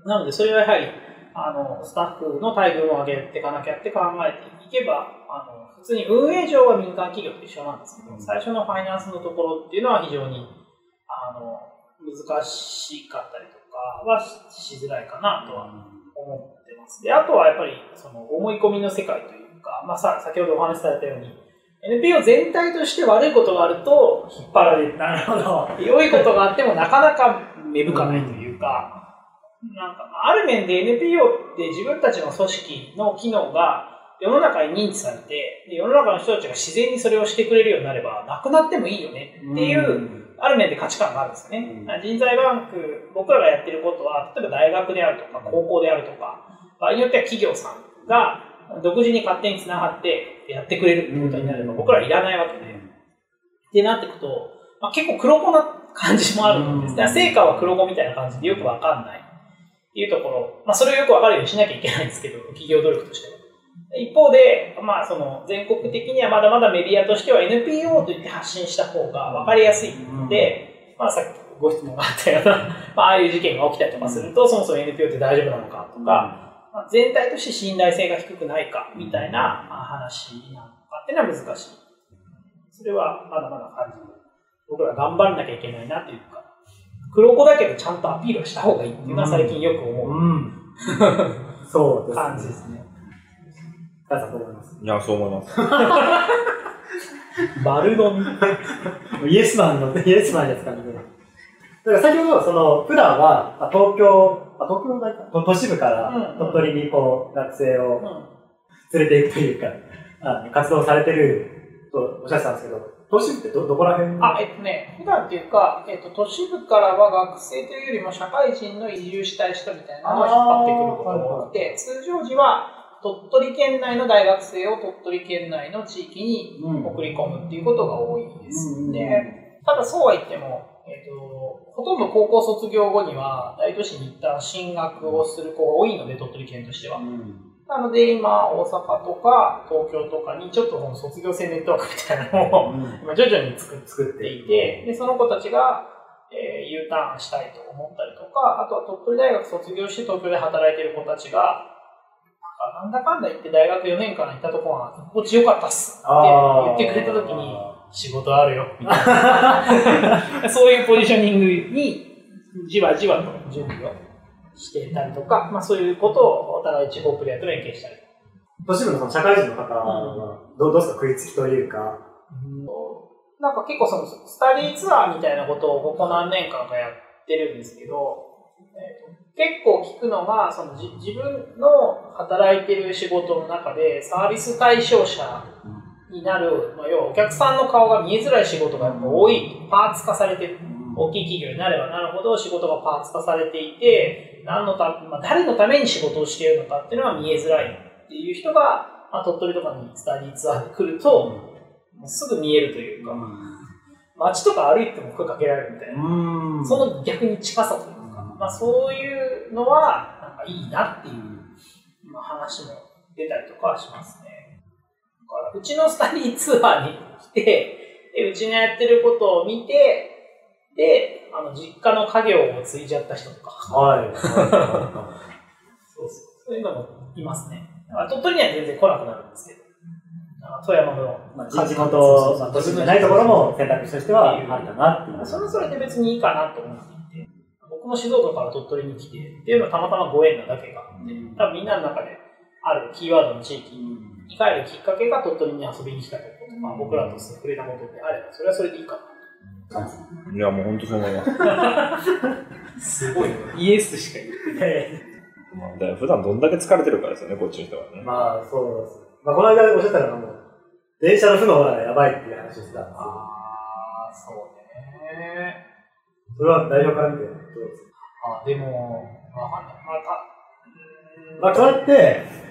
なのでそれはやはりあのスタッフの待遇を上げていかなきゃって考えていけばあの普通に運営上は民間企業と一緒なんですけど最初のファイナンスのところっていうのは非常にあの難しかったりとかはしづらいかなとは思ってます。で、あとはやっぱり、その思い込みの世界というか、まあさ、先ほどお話しされたように、NPO 全体として悪いことがあると引っ張られる。なるほど。良いことがあってもなかなか芽吹かないというか、なんか、ある面で NPO って自分たちの組織の機能が世の中に認知されて、世の中の人たちが自然にそれをしてくれるようになれば、なくなってもいいよねっていう、ある面で価値観があるんですよね。人材バンク、僕らがやってることは、例えば大学であるとか、高校であるとか、場合によっては企業さんが独自に勝手につながってやってくれるってことになれば、僕らいらないわけで。ってなっていくと、まあ、結構黒子な感じもあるんです。だから成果は黒子みたいな感じでよくわかんないっていうところ、まあ、それをよくわかるようにしなきゃいけないんですけど、企業努力としては。一方で、まあ、その全国的にはまだまだメディアとしては NPO と言って発信した方が分かりやすいので、まあ、さっきご質問があったような、まあ、ああいう事件が起きたりとかすると、そもそも NPO って大丈夫なのかとか、まあ、全体として信頼性が低くないかみたいな話なのかっていうのは難しい。それはまだまだ感じる。僕ら頑張らなきゃいけないなっていうか、黒子だけどちゃんとアピールをした方がいいっていうのは最近よく思う、うん、そうです、感じですね。タさんどう思います？いや、そう思います。丸飲み。イエスマンの、イエスマンですからね。だから先ほど、その、普段は、東京、あ、東京大か、都市部から鳥取にこう、学生を連れていくというか、あ活動されてるとおっしゃってたんですけど、都市部ってど、どこら辺？あ、えっとね、普段っていうか、えっと、都市部からは学生というよりも社会人の移住したい人みたいなのを引っ張ってくることが多くて、通常時は、鳥取県内の大学生を鳥取県内の地域に送り込むっていうことが多い。です。で、ただそうは言っても、えーと、ほとんど高校卒業後には大都市に一旦進学をする子が多いので、鳥取県としては。なので今、大阪とか東京とかにちょっとこの卒業生ネットワークみたいなのを、今徐々に作っていて、でその子たちが、えー、U ターンしたいと思ったりとか、あとは鳥取大学卒業して東京で働いている子たちが、なんだかんだ言って大学4年間行ったとこは心地よかったっすって言ってくれたときに、仕事あるよ、みたいな。そういうポジショニングに、じわじわと準備をしていたりとか、まあそういうことをお互い地方プレイヤーと連携したり。都市部のその社会人の方はどうどうですか食いつきというか？なんか結構そのスタディツアーみたいなことをここ何年間かやってるんですけど、えーと、結構聞くのがそのじ自分の働いてる仕事の中でサービス対象者になる、まあ、要はお客さんの顔が見えづらい仕事が多い。パーツ化されてる大きい企業になればなるほど仕事がパーツ化されていて何のた、まあ、誰のために仕事をしているのかっていうのが見えづらいっていう人が、まあ、鳥取とかにスタディツアーで来ると、すぐ見えるというか、街とか歩いても声かけられるみたいな、その逆に近さというか、まあ、そういうのはなんかいいなっていう、まあ、話も出たりとかはしますうちのスタディツアーに来て、うちのやってることを見て、で、あの実家の家業を継いじゃった人とか。はい。そうそう。そういうのもいますね。鳥取には全然来なくなるんですけど。富山の、まあ、地元、都市じゃないところも選択肢としてはあるかなっていう。それはそれで別にいいかなと思っていて、僕も静岡から鳥取に来て、っていうのはたまたまご縁なだけがあって、多分みんなの中であるキーワードの地域に帰るきっかけが鳥取に遊びに来たこととか、僕らと触れたことであれば、それはそれでいいかな。いや、もう本当そう思います。すごい、イエスしか言ってない。まあ、普段どんだけ疲れてるかですよね、こっちの人はね。まあ、そうです。まあ、この間おっしゃったのはもう、電車の負のがやばいっていう話をしてたんですよ。ああ、そうね。それは代表から見てどうですか？あでも、わかんない。また、まあ、こうやって、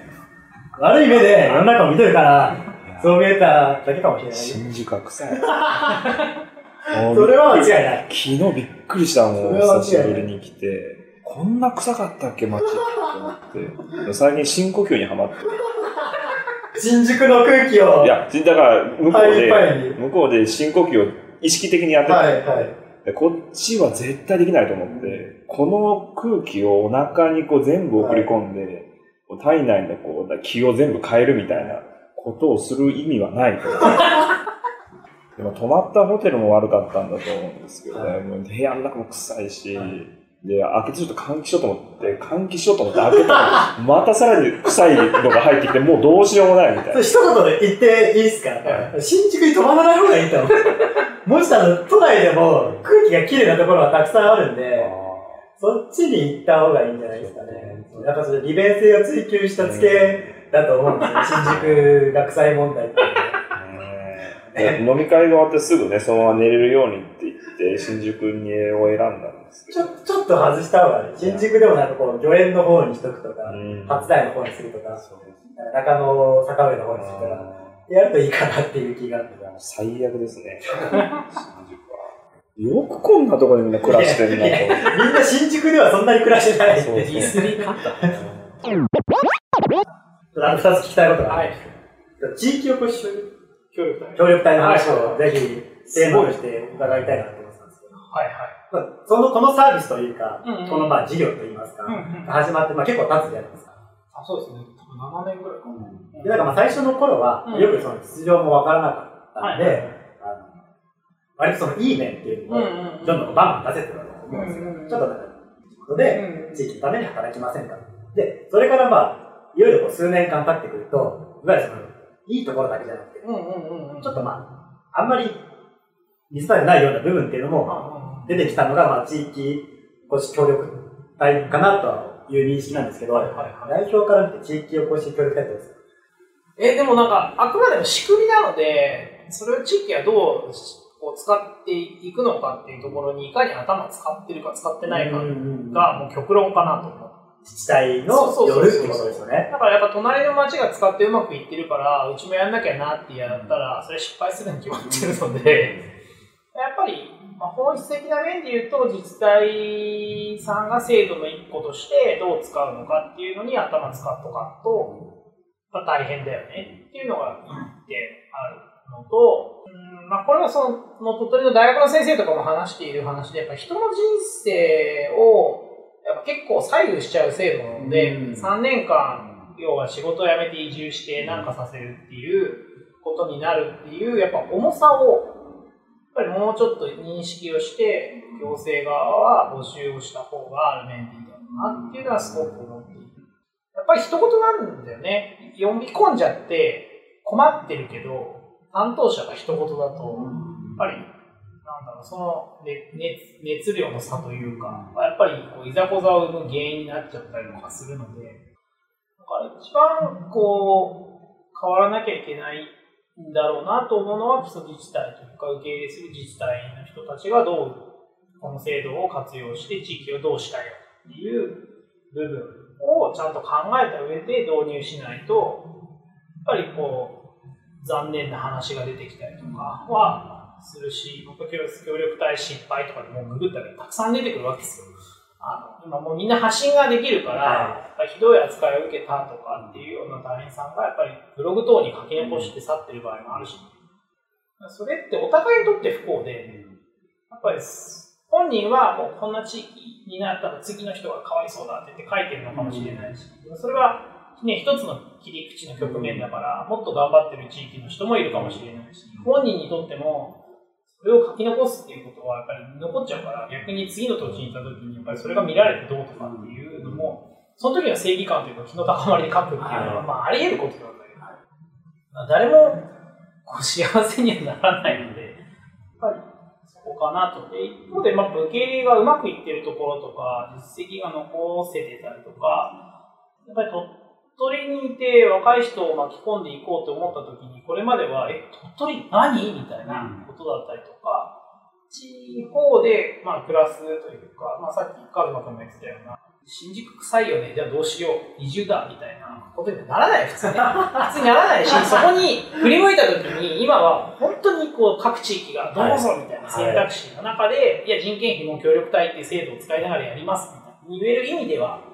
悪い目で世の中を見てるから、そう見えただけかもしれない。新宿は臭い。それは間違いない。昨日びっくりしたもん、久しぶりに来て。こんな臭かったっけ、街って思って。最近深呼吸にはまってる。新宿の空気を。いや、だから向こうで、向こうで深呼吸を意識的にやってた。はいはい、こっちは絶対できないと思って、この空気をお腹にこう全部送り込んで、はい、体内のこう気を全部変えるみたいなことをする意味はないと。でも泊まったホテルも悪かったんだと思うんですけどね、はい、もう部屋の中も臭いし、で、開けてちょっと換気しようと思って、換気しようと思って開けたら、またさらに臭いのが入ってきて、もうどうしようもないみたいな。一言で言っていいですか、はい、新宿に泊まらない方がいいと思う。もしあの、都内でも空気が綺麗なところはたくさんあるんで、そっちに行った方がいいんじゃないですかね。やっぱそれ利便性を追求した付けだと思うんですよ。新宿が臭い問題って。飲み会が終わってすぐね、そのまま寝れるようにって言って、新宿にを選んだんですちょちょっと外した方がいい。新宿でもなんかこう、御苑の方にしとくとか、初台の方にするとか、中野坂上の方にするとか、やるといいかなっていう気があって。最悪ですね。よくこんなところにみんな暮らしてんなと。みんな新宿ではそんなに暮らしてない。そうディスり方。あの二つ聞きたいことがある。地域おこし協力隊協力隊の話をぜひテーマとして伺いたいなと思ってたんですけど。はいはい。その、このサービスというか、うんうん、このまあ事業といいますか、うんうん、始まって、まあ結構経つじゃないですか。あ、そうですね。多分7年ぐらいかな。うん、で、なんかまあ最初の頃は、よくその実情もわからなかったんで、はいはい割とそのいい面っていうのを、どんどんバンバン出せてると思うんですよ。ちょっとなんか、ことで、地域のために働きませんか。で、それからまあ、いよいよこう数年間経ってくると、いわゆるその、いいところだけじゃなくて、ちょっとまあ、あんまり見せたくないような部分っていうのも出てきたのが、まあ、地域おこし協力隊かなという認識なんですけど、はいはいはい、代表から見て地域おこし協力隊ってですか？え、でもなんか、あくまでも仕組みなので、それを地域はどうこう使っていくのかっていうところにいかに頭使ってるか使ってないかがもう極論かなと思自治体の夜ってことですよね。だからやっぱ隣の町が使ってうまくいってるから、うちもやんなきゃなってやったら、それ失敗するに決まってるので、やっぱり、まあ、本質的な面で言うと、自治体さんが制度の一個としてどう使うのかっていうのに頭使っとかんと、まあ、大変だよねっていうのが一点あるのと、うんまあ、これはその、鳥取の大学の先生とかも話している話で、やっぱ人の人生をやっぱ結構左右しちゃう制度なので、うん、3年間、要は仕事を辞めて移住して何かさせるっていうことになるっていう、やっぱ重さを、やっぱりもうちょっと認識をして、行政側は募集をした方がある面でいいだろうなっていうのはすごく思っている。やっぱぱり一言なんだよね。読み込んじゃって困ってるけど、担当者が一言だと、やっぱり、なんだろう、その熱熱量の差というか、やっぱりこういざこざを生む原因になっちゃったりとかするので、だから一番こう、変わらなきゃいけないんだろうなと思うのは基礎自治体というか、受け入れする自治体の人たちがどう、この制度を活用して地域をどうしたいかっていう部分をちゃんと考えた上で導入しないと、やっぱりこう、残念な話が出てきたりとかはするし、協力隊失敗とかでもうググったらたくさん出てくるわけですよ。あの今もうみんな発信ができるから、はい、ひどい扱いを受けたとかっていうような隊員さんがやっぱりブログ等に書き残して去ってる場合もあるし、それってお互いにとって不幸で、やっぱり本人はもうこんな地域になったら次の人がかわいそうだって言って書いてるのかもしれないし、それはね、一つの切り口の局面だから、もっと頑張ってる地域の人もいるかもしれないし、本人にとってもそれを書き残すっていうことはやっぱり残っちゃうから、逆に次の土地に行った時に、やっぱりそれが見られてどうとかっていうのも、その時の正義感というか気の高まりで書くっていうのは、まああり得ることなんだけど、誰もこう幸せにはならないので、やっぱりそこかなと。で、一方で、まあ、受け入れがうまくいってるところとか、実績が残せてたりとか、やっぱり鳥取にいて若い人を巻き込んでいこうと思った時に、これまでは、え、鳥取何？みたいなことだったりとか、地方で、まあ、暮らすというか、まあ、さっきカズマ君も言ってたような、新宿臭いよね、じゃあどうしよう、移住だ、みたいなことにならない、普通ね。普通にならないし、そこに振り向いた時に、今は本当にこう各地域がどうぞみたいな選択肢の中で、い、や、人件費も協力隊っていう制度を使いながらやります、みたいな。言える意味では、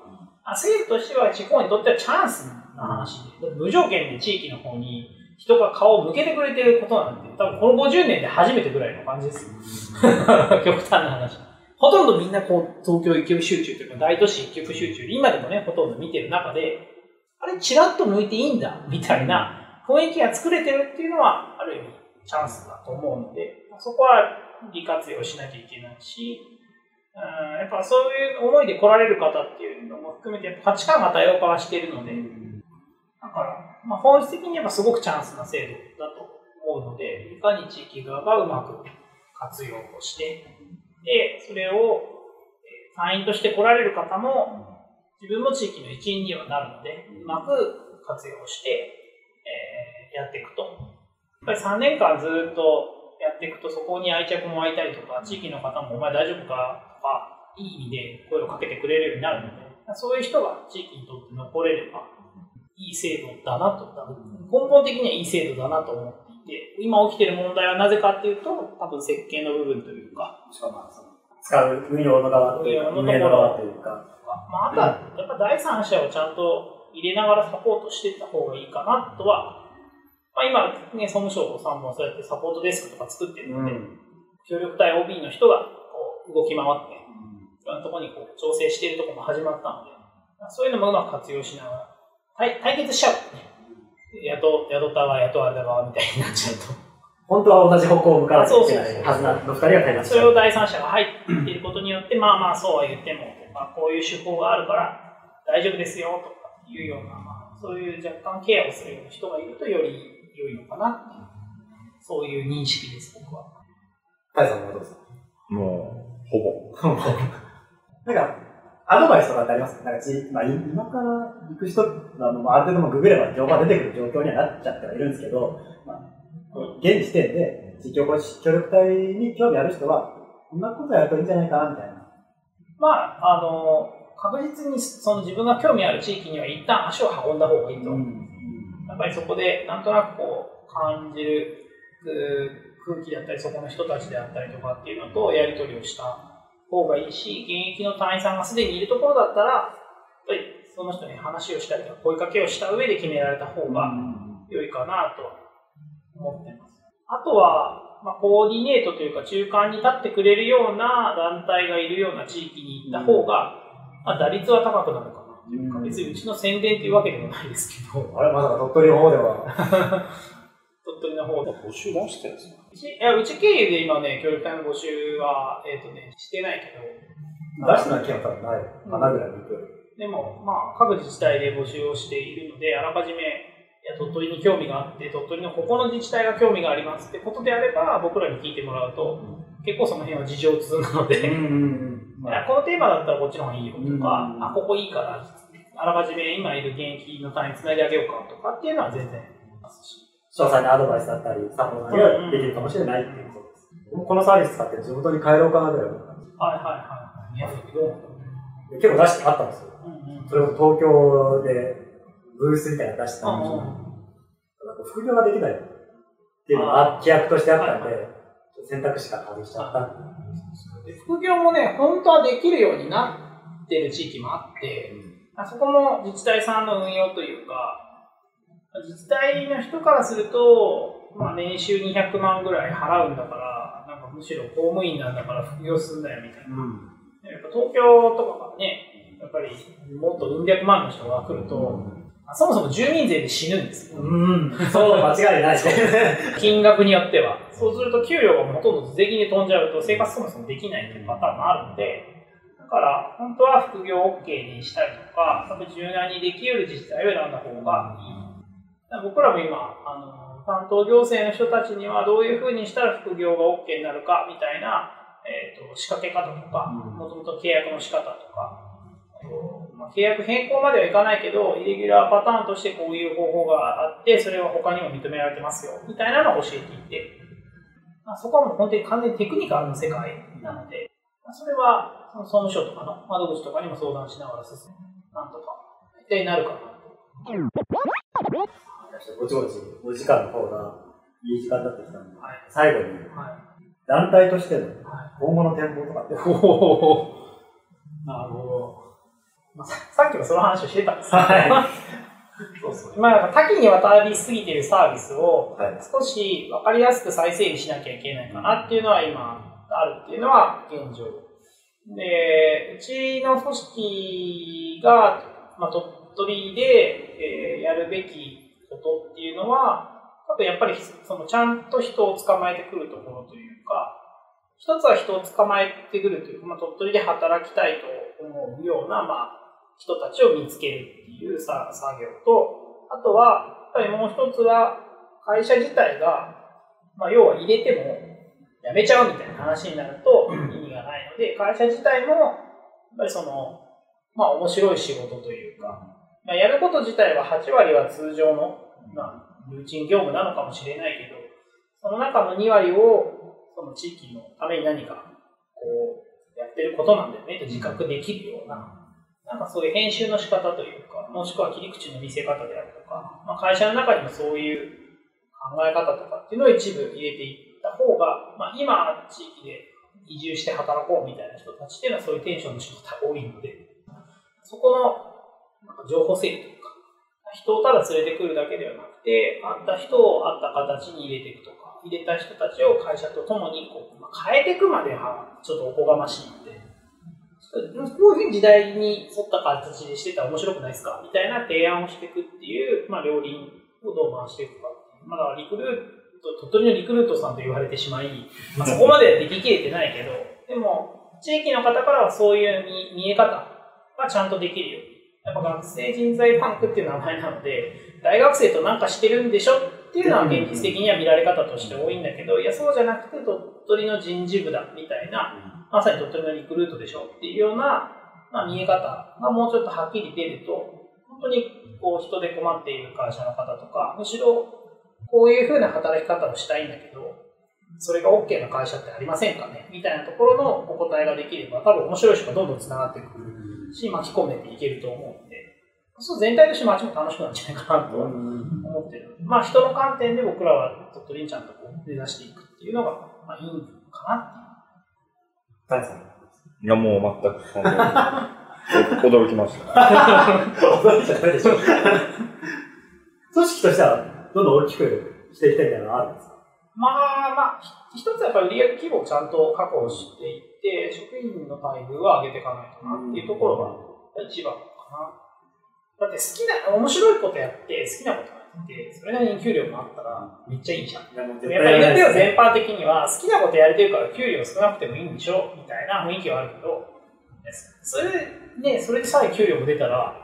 政府としては地方にとってはチャンスな話で、無条件で地域の方に人が顔を向けてくれてることなんて、多分この50年で初めてぐらいの感じです。極端な話。ほとんどみんなこう、東京一極集中というか、大都市一極集中、今でもね、ほとんど見てる中で、あれ、ちらっと向いていいんだ、みたいな雰囲気が作れてるっていうのは、ある意味、チャンスだと思うので、そこは利活用しなきゃいけないし、うん、やっぱそういう思いで来られる方っていうのも含めて、価値観が多様化はしているので、だから、まあ、本質的にはすごくチャンスな制度だと思うので、いかに地域側がうまく活用をして、で、それを隊員として来られる方も、自分も地域の一員にはなるので、うまく活用して、えー、やっていくと。やっぱり3年間ずっとやっていくと、そこに愛着も湧いたりとか、地域の方もお前大丈夫か？とか、いい意味で声をかけてくれるようになるので、そういう人が地域にとって残れれば、いい制度だなと、根本的にはいい制度だなと思っていて、今起きてる問題はなぜかっていうと、多分設計の部分というか、しかも使う運用の側というか、運営の側というか。まあ、あとは、やっぱ第三者をちゃんと入れながらサポートしていった方がいいかなとは、まあ、今、ね、総務省さんもそうやってサポートデスクとか作ってるので、うん、協力隊 OB の人がこう動き回って、いろんなところにこう調整しているところも始まったので、そういうのもうまく活用しながら、対対決しちゃう、ね。雇雇ったわ、雇われたわ、みたいになっちゃうと。本当は同じ方向を向かないといけないはずなの二人は対立それを第三者が入っていることによって、まあまあそうは言っても、まあ、こういう手法があるから大丈夫ですよとかいうような、まあ、そういう若干ケアをするような人がいるとより良いのかなっていう、そういう認識です、僕は。タイさんはどうですか？もう、ほぼ。なんか、アドバイスとかってあります？なんかち、まあ、今から行く人あの、ある程度もググれば情報が出てくる状況にはなっちゃってはいるんですけど、まあ、現時点で地域おこし協力隊に興味ある人は、こんなことやるといいんじゃないかなみたいな。まあ、あの、確実にその自分が興味ある地域には一旦足を運んだ方がいいと。うん、やっぱりそこでなんとなくこう感じる空気だったり、そこの人たちであったりとかっていうのとやり取りをした方がいいし、現役の隊員さんがすでにいるところだったら、やっぱりその人に話をしたりとか、声かけをした上で決められた方が良いかなと思ってます。あとは、まあ、コーディネートというか中間に立ってくれるような団体がいるような地域に行った方が、まあ、打率は高くなるかなというか、別にうちの宣伝というわけでもないですけど。あれ、まさか鳥取の方では。鳥取の方で。募集出してるんですかいや、うち経由で今ね、協力隊の募集は、えっ、ー、とね、してないけど。出してない気が多分ない。かなぐらいの勢い。でも、まあ、各自治体で募集をしているので、あらかじめ、いや、鳥取に興味があって、鳥取のここの自治体が興味がありますってことであれば、僕らに聞いてもらうと、結構その辺は事情通なので、まあ、このテーマだったらこっちの方がいいよとか、あ、ここいいから、あらかじめ今いる現役の単位つないであげようかとかっていうのは全然ますし。詳細なアドバイスだったり、サポートができるかもしれないっていうことです。このサービス使って地元に帰ろうかなぐらいの感じ。はいはいはい。結構出してあったんですよ。うんうん、それこそ東京でブースみたいなの出してたんですよ。副業ができないっていうのが規約としてあったんで、選択肢が外しちゃった副業もね、本当はできるようになってる地域もあって、うん、あそこも自治体さんの運用というか、自治体の人からすると、まあ、年収200万ぐらい払うんだから、なんかむしろ公務員なんだから副業するんだよみたいな。うんやっぱ東京とかからね、やっぱりもっとうん百万の人が来ると、そもそも住民税で死ぬんですよ。うん、そう、間違いない。金額によっては。そうすると給料がほとんど税金で飛んじゃうと生活そもそもできないっていうパターンもあるので、だから本当は副業 OK にしたりとか、多分柔軟にできる自治体を選んだ方がいい。僕らも今、あの、担当行政の人たちにはどういうふうにしたら副業が OK になるかみたいなえーと、仕掛け方とか、もともと契約の仕方とか、まあ、契約変更まではいかないけど、イレギュラーパターンとしてこういう方法があって、それは他にも認められてますよ、みたいなのを教えていて、まあ、そこはもう本当に完全にテクニカルの世界なので、まあ、それはその総務省とかの窓口とかにも相談しながら進む、なんとか、一体になるかなと。ぼちぼち、お時間の方がいい時間だってきたので、はい、最後に、はい。団体としての今後の展望とかって。なるほど。まあ、さっきもその話をしてたんですけど、はい、そうそうまあ、多岐にわたりすぎてるサービスを少し分かりやすく再整理しなきゃいけないかなっていうのは今あるっていうのは現状。で、うちの組織が、まあ、鳥取で、えー、やるべきことっていうのは、多分やっぱりそのちゃんと人を捕まえてくるところというか、一つは人を捕まえてくるというか、まあ、鳥取で働きたいと思うような、まあ、人たちを見つけるっていうさ作業と、あとは、やっぱりもう一つは、会社自体が、まあ、要は入れても辞めちゃうみたいな話になると意味がないので、会社自体も、やっぱりその、まあ、面白い仕事というか、まあ、やること自体は8割は通常の、まあ、ルーチン業務なのかもしれないけど、その中の2割をその地域のために何かこうやってることなんだよね。と自覚できるような、なんかそういう編集の仕方というか、もしくは切り口の見せ方であるとか、まあ、会社の中にもそういう考え方とかっていうのを一部入れていった方が、まあ、今地域で移住して働こうみたいな人たちっていうのはそういうテンションの仕方が多いので、そこのなんか情報整理というか、人をただ連れてくるだけではなくて、会った人を会った形に入れていくとか、入れた人たちを会社と共にこう、まあ、変えていくまではちょっとおこがましいので、こういうふうに時代に沿った形でしてたら面白くないですか？みたいな提案をしていくっていう、まあ、両輪をどう回していくかまだリクルート、鳥取のリクルートさんと言われてしまい、まあ、そこまででききれてないけど、でも、地域の方からはそういう見見え方がちゃんとできるよ。やっぱ学生人材パンクっていう名前なので、大学生となんかしてるんでしょっていうのは現実的には見られ方として多いんだけど、いや、そうじゃなくて鳥取の人事部だみたいな、まさに鳥取のリクルートでしょっていうような、まあ、見え方がもうちょっとはっきり出ると、本当にこう人で困っている会社の方とか、むしろこういうふうな働き方をしたいんだけど、それが OK な会社ってありませんかねみたいなところのお答えができれば、多分面白い人がどんどん繋がってくるし、巻き込めていけると思うんで、そう全体として街も楽しくなるんじゃないかなと思ってる。まあ人の観点で僕らは鳥取にちゃんとこう目指していくっていうのが、まあいいのかなっていう。さんいやもう全くそんな驚きました。驚いちゃダメでしょ。組織としてはどんどん大きくしていきたいみたいなのはあるんですか？まあまあ、一つやっぱり売上規模をちゃんと確保していって、職員の待遇は上げていかないとなっていうところが一番かな。だって好きな、面白いことやって、好きなことやって、それなりに給料もあったら、めっちゃいいじゃん。やっぱり NPO 全般的には、好きなことやれてるから給料少なくてもいいんでしょみたいな雰囲気はあるけど、それね、それでさえ給料も出たら、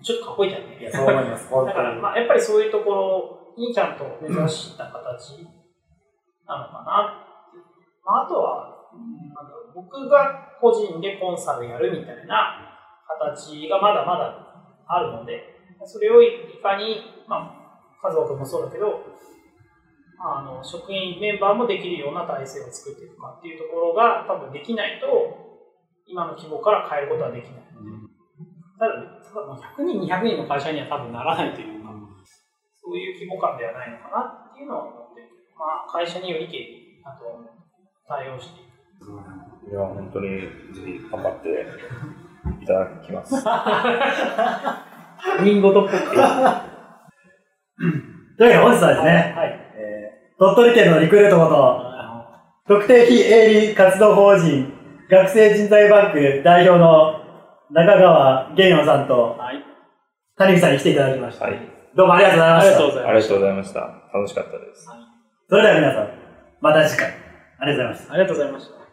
ちょっとかっこいいじゃんね。いや、そう思います。だから、まあ、やっぱりそういうところにちゃんと目指した形なのかな。まあ、あとは、なんだ僕が個人でコンサルやるみたいな形がまだまだあるので、それをいかに、まあ、家族もそうだけど、あの職員メンバーもできるような体制を作っていくかっていうところが多分できないと今の規模から変えることはできないので、ただ、ただもう100人、200人の会社には多分ならないというか、そういう規模感ではないのかなっていうのは思ってまあ、会社によりけり、あと対応していく。いや、本当にぜひ頑張っていただきます。リンゴとっぽく。というわけで本日はですね、はいえー、鳥取県のリクルートこと特定非営利活動法人学生人材バンク代表の中川玄洋さんと、はい、谷口さんに来ていただきました。はい、どうもありがとうございました。ありがとうございました。楽しかったです。それでは皆さん、また次回。ありがとうございました。ありがとうございました。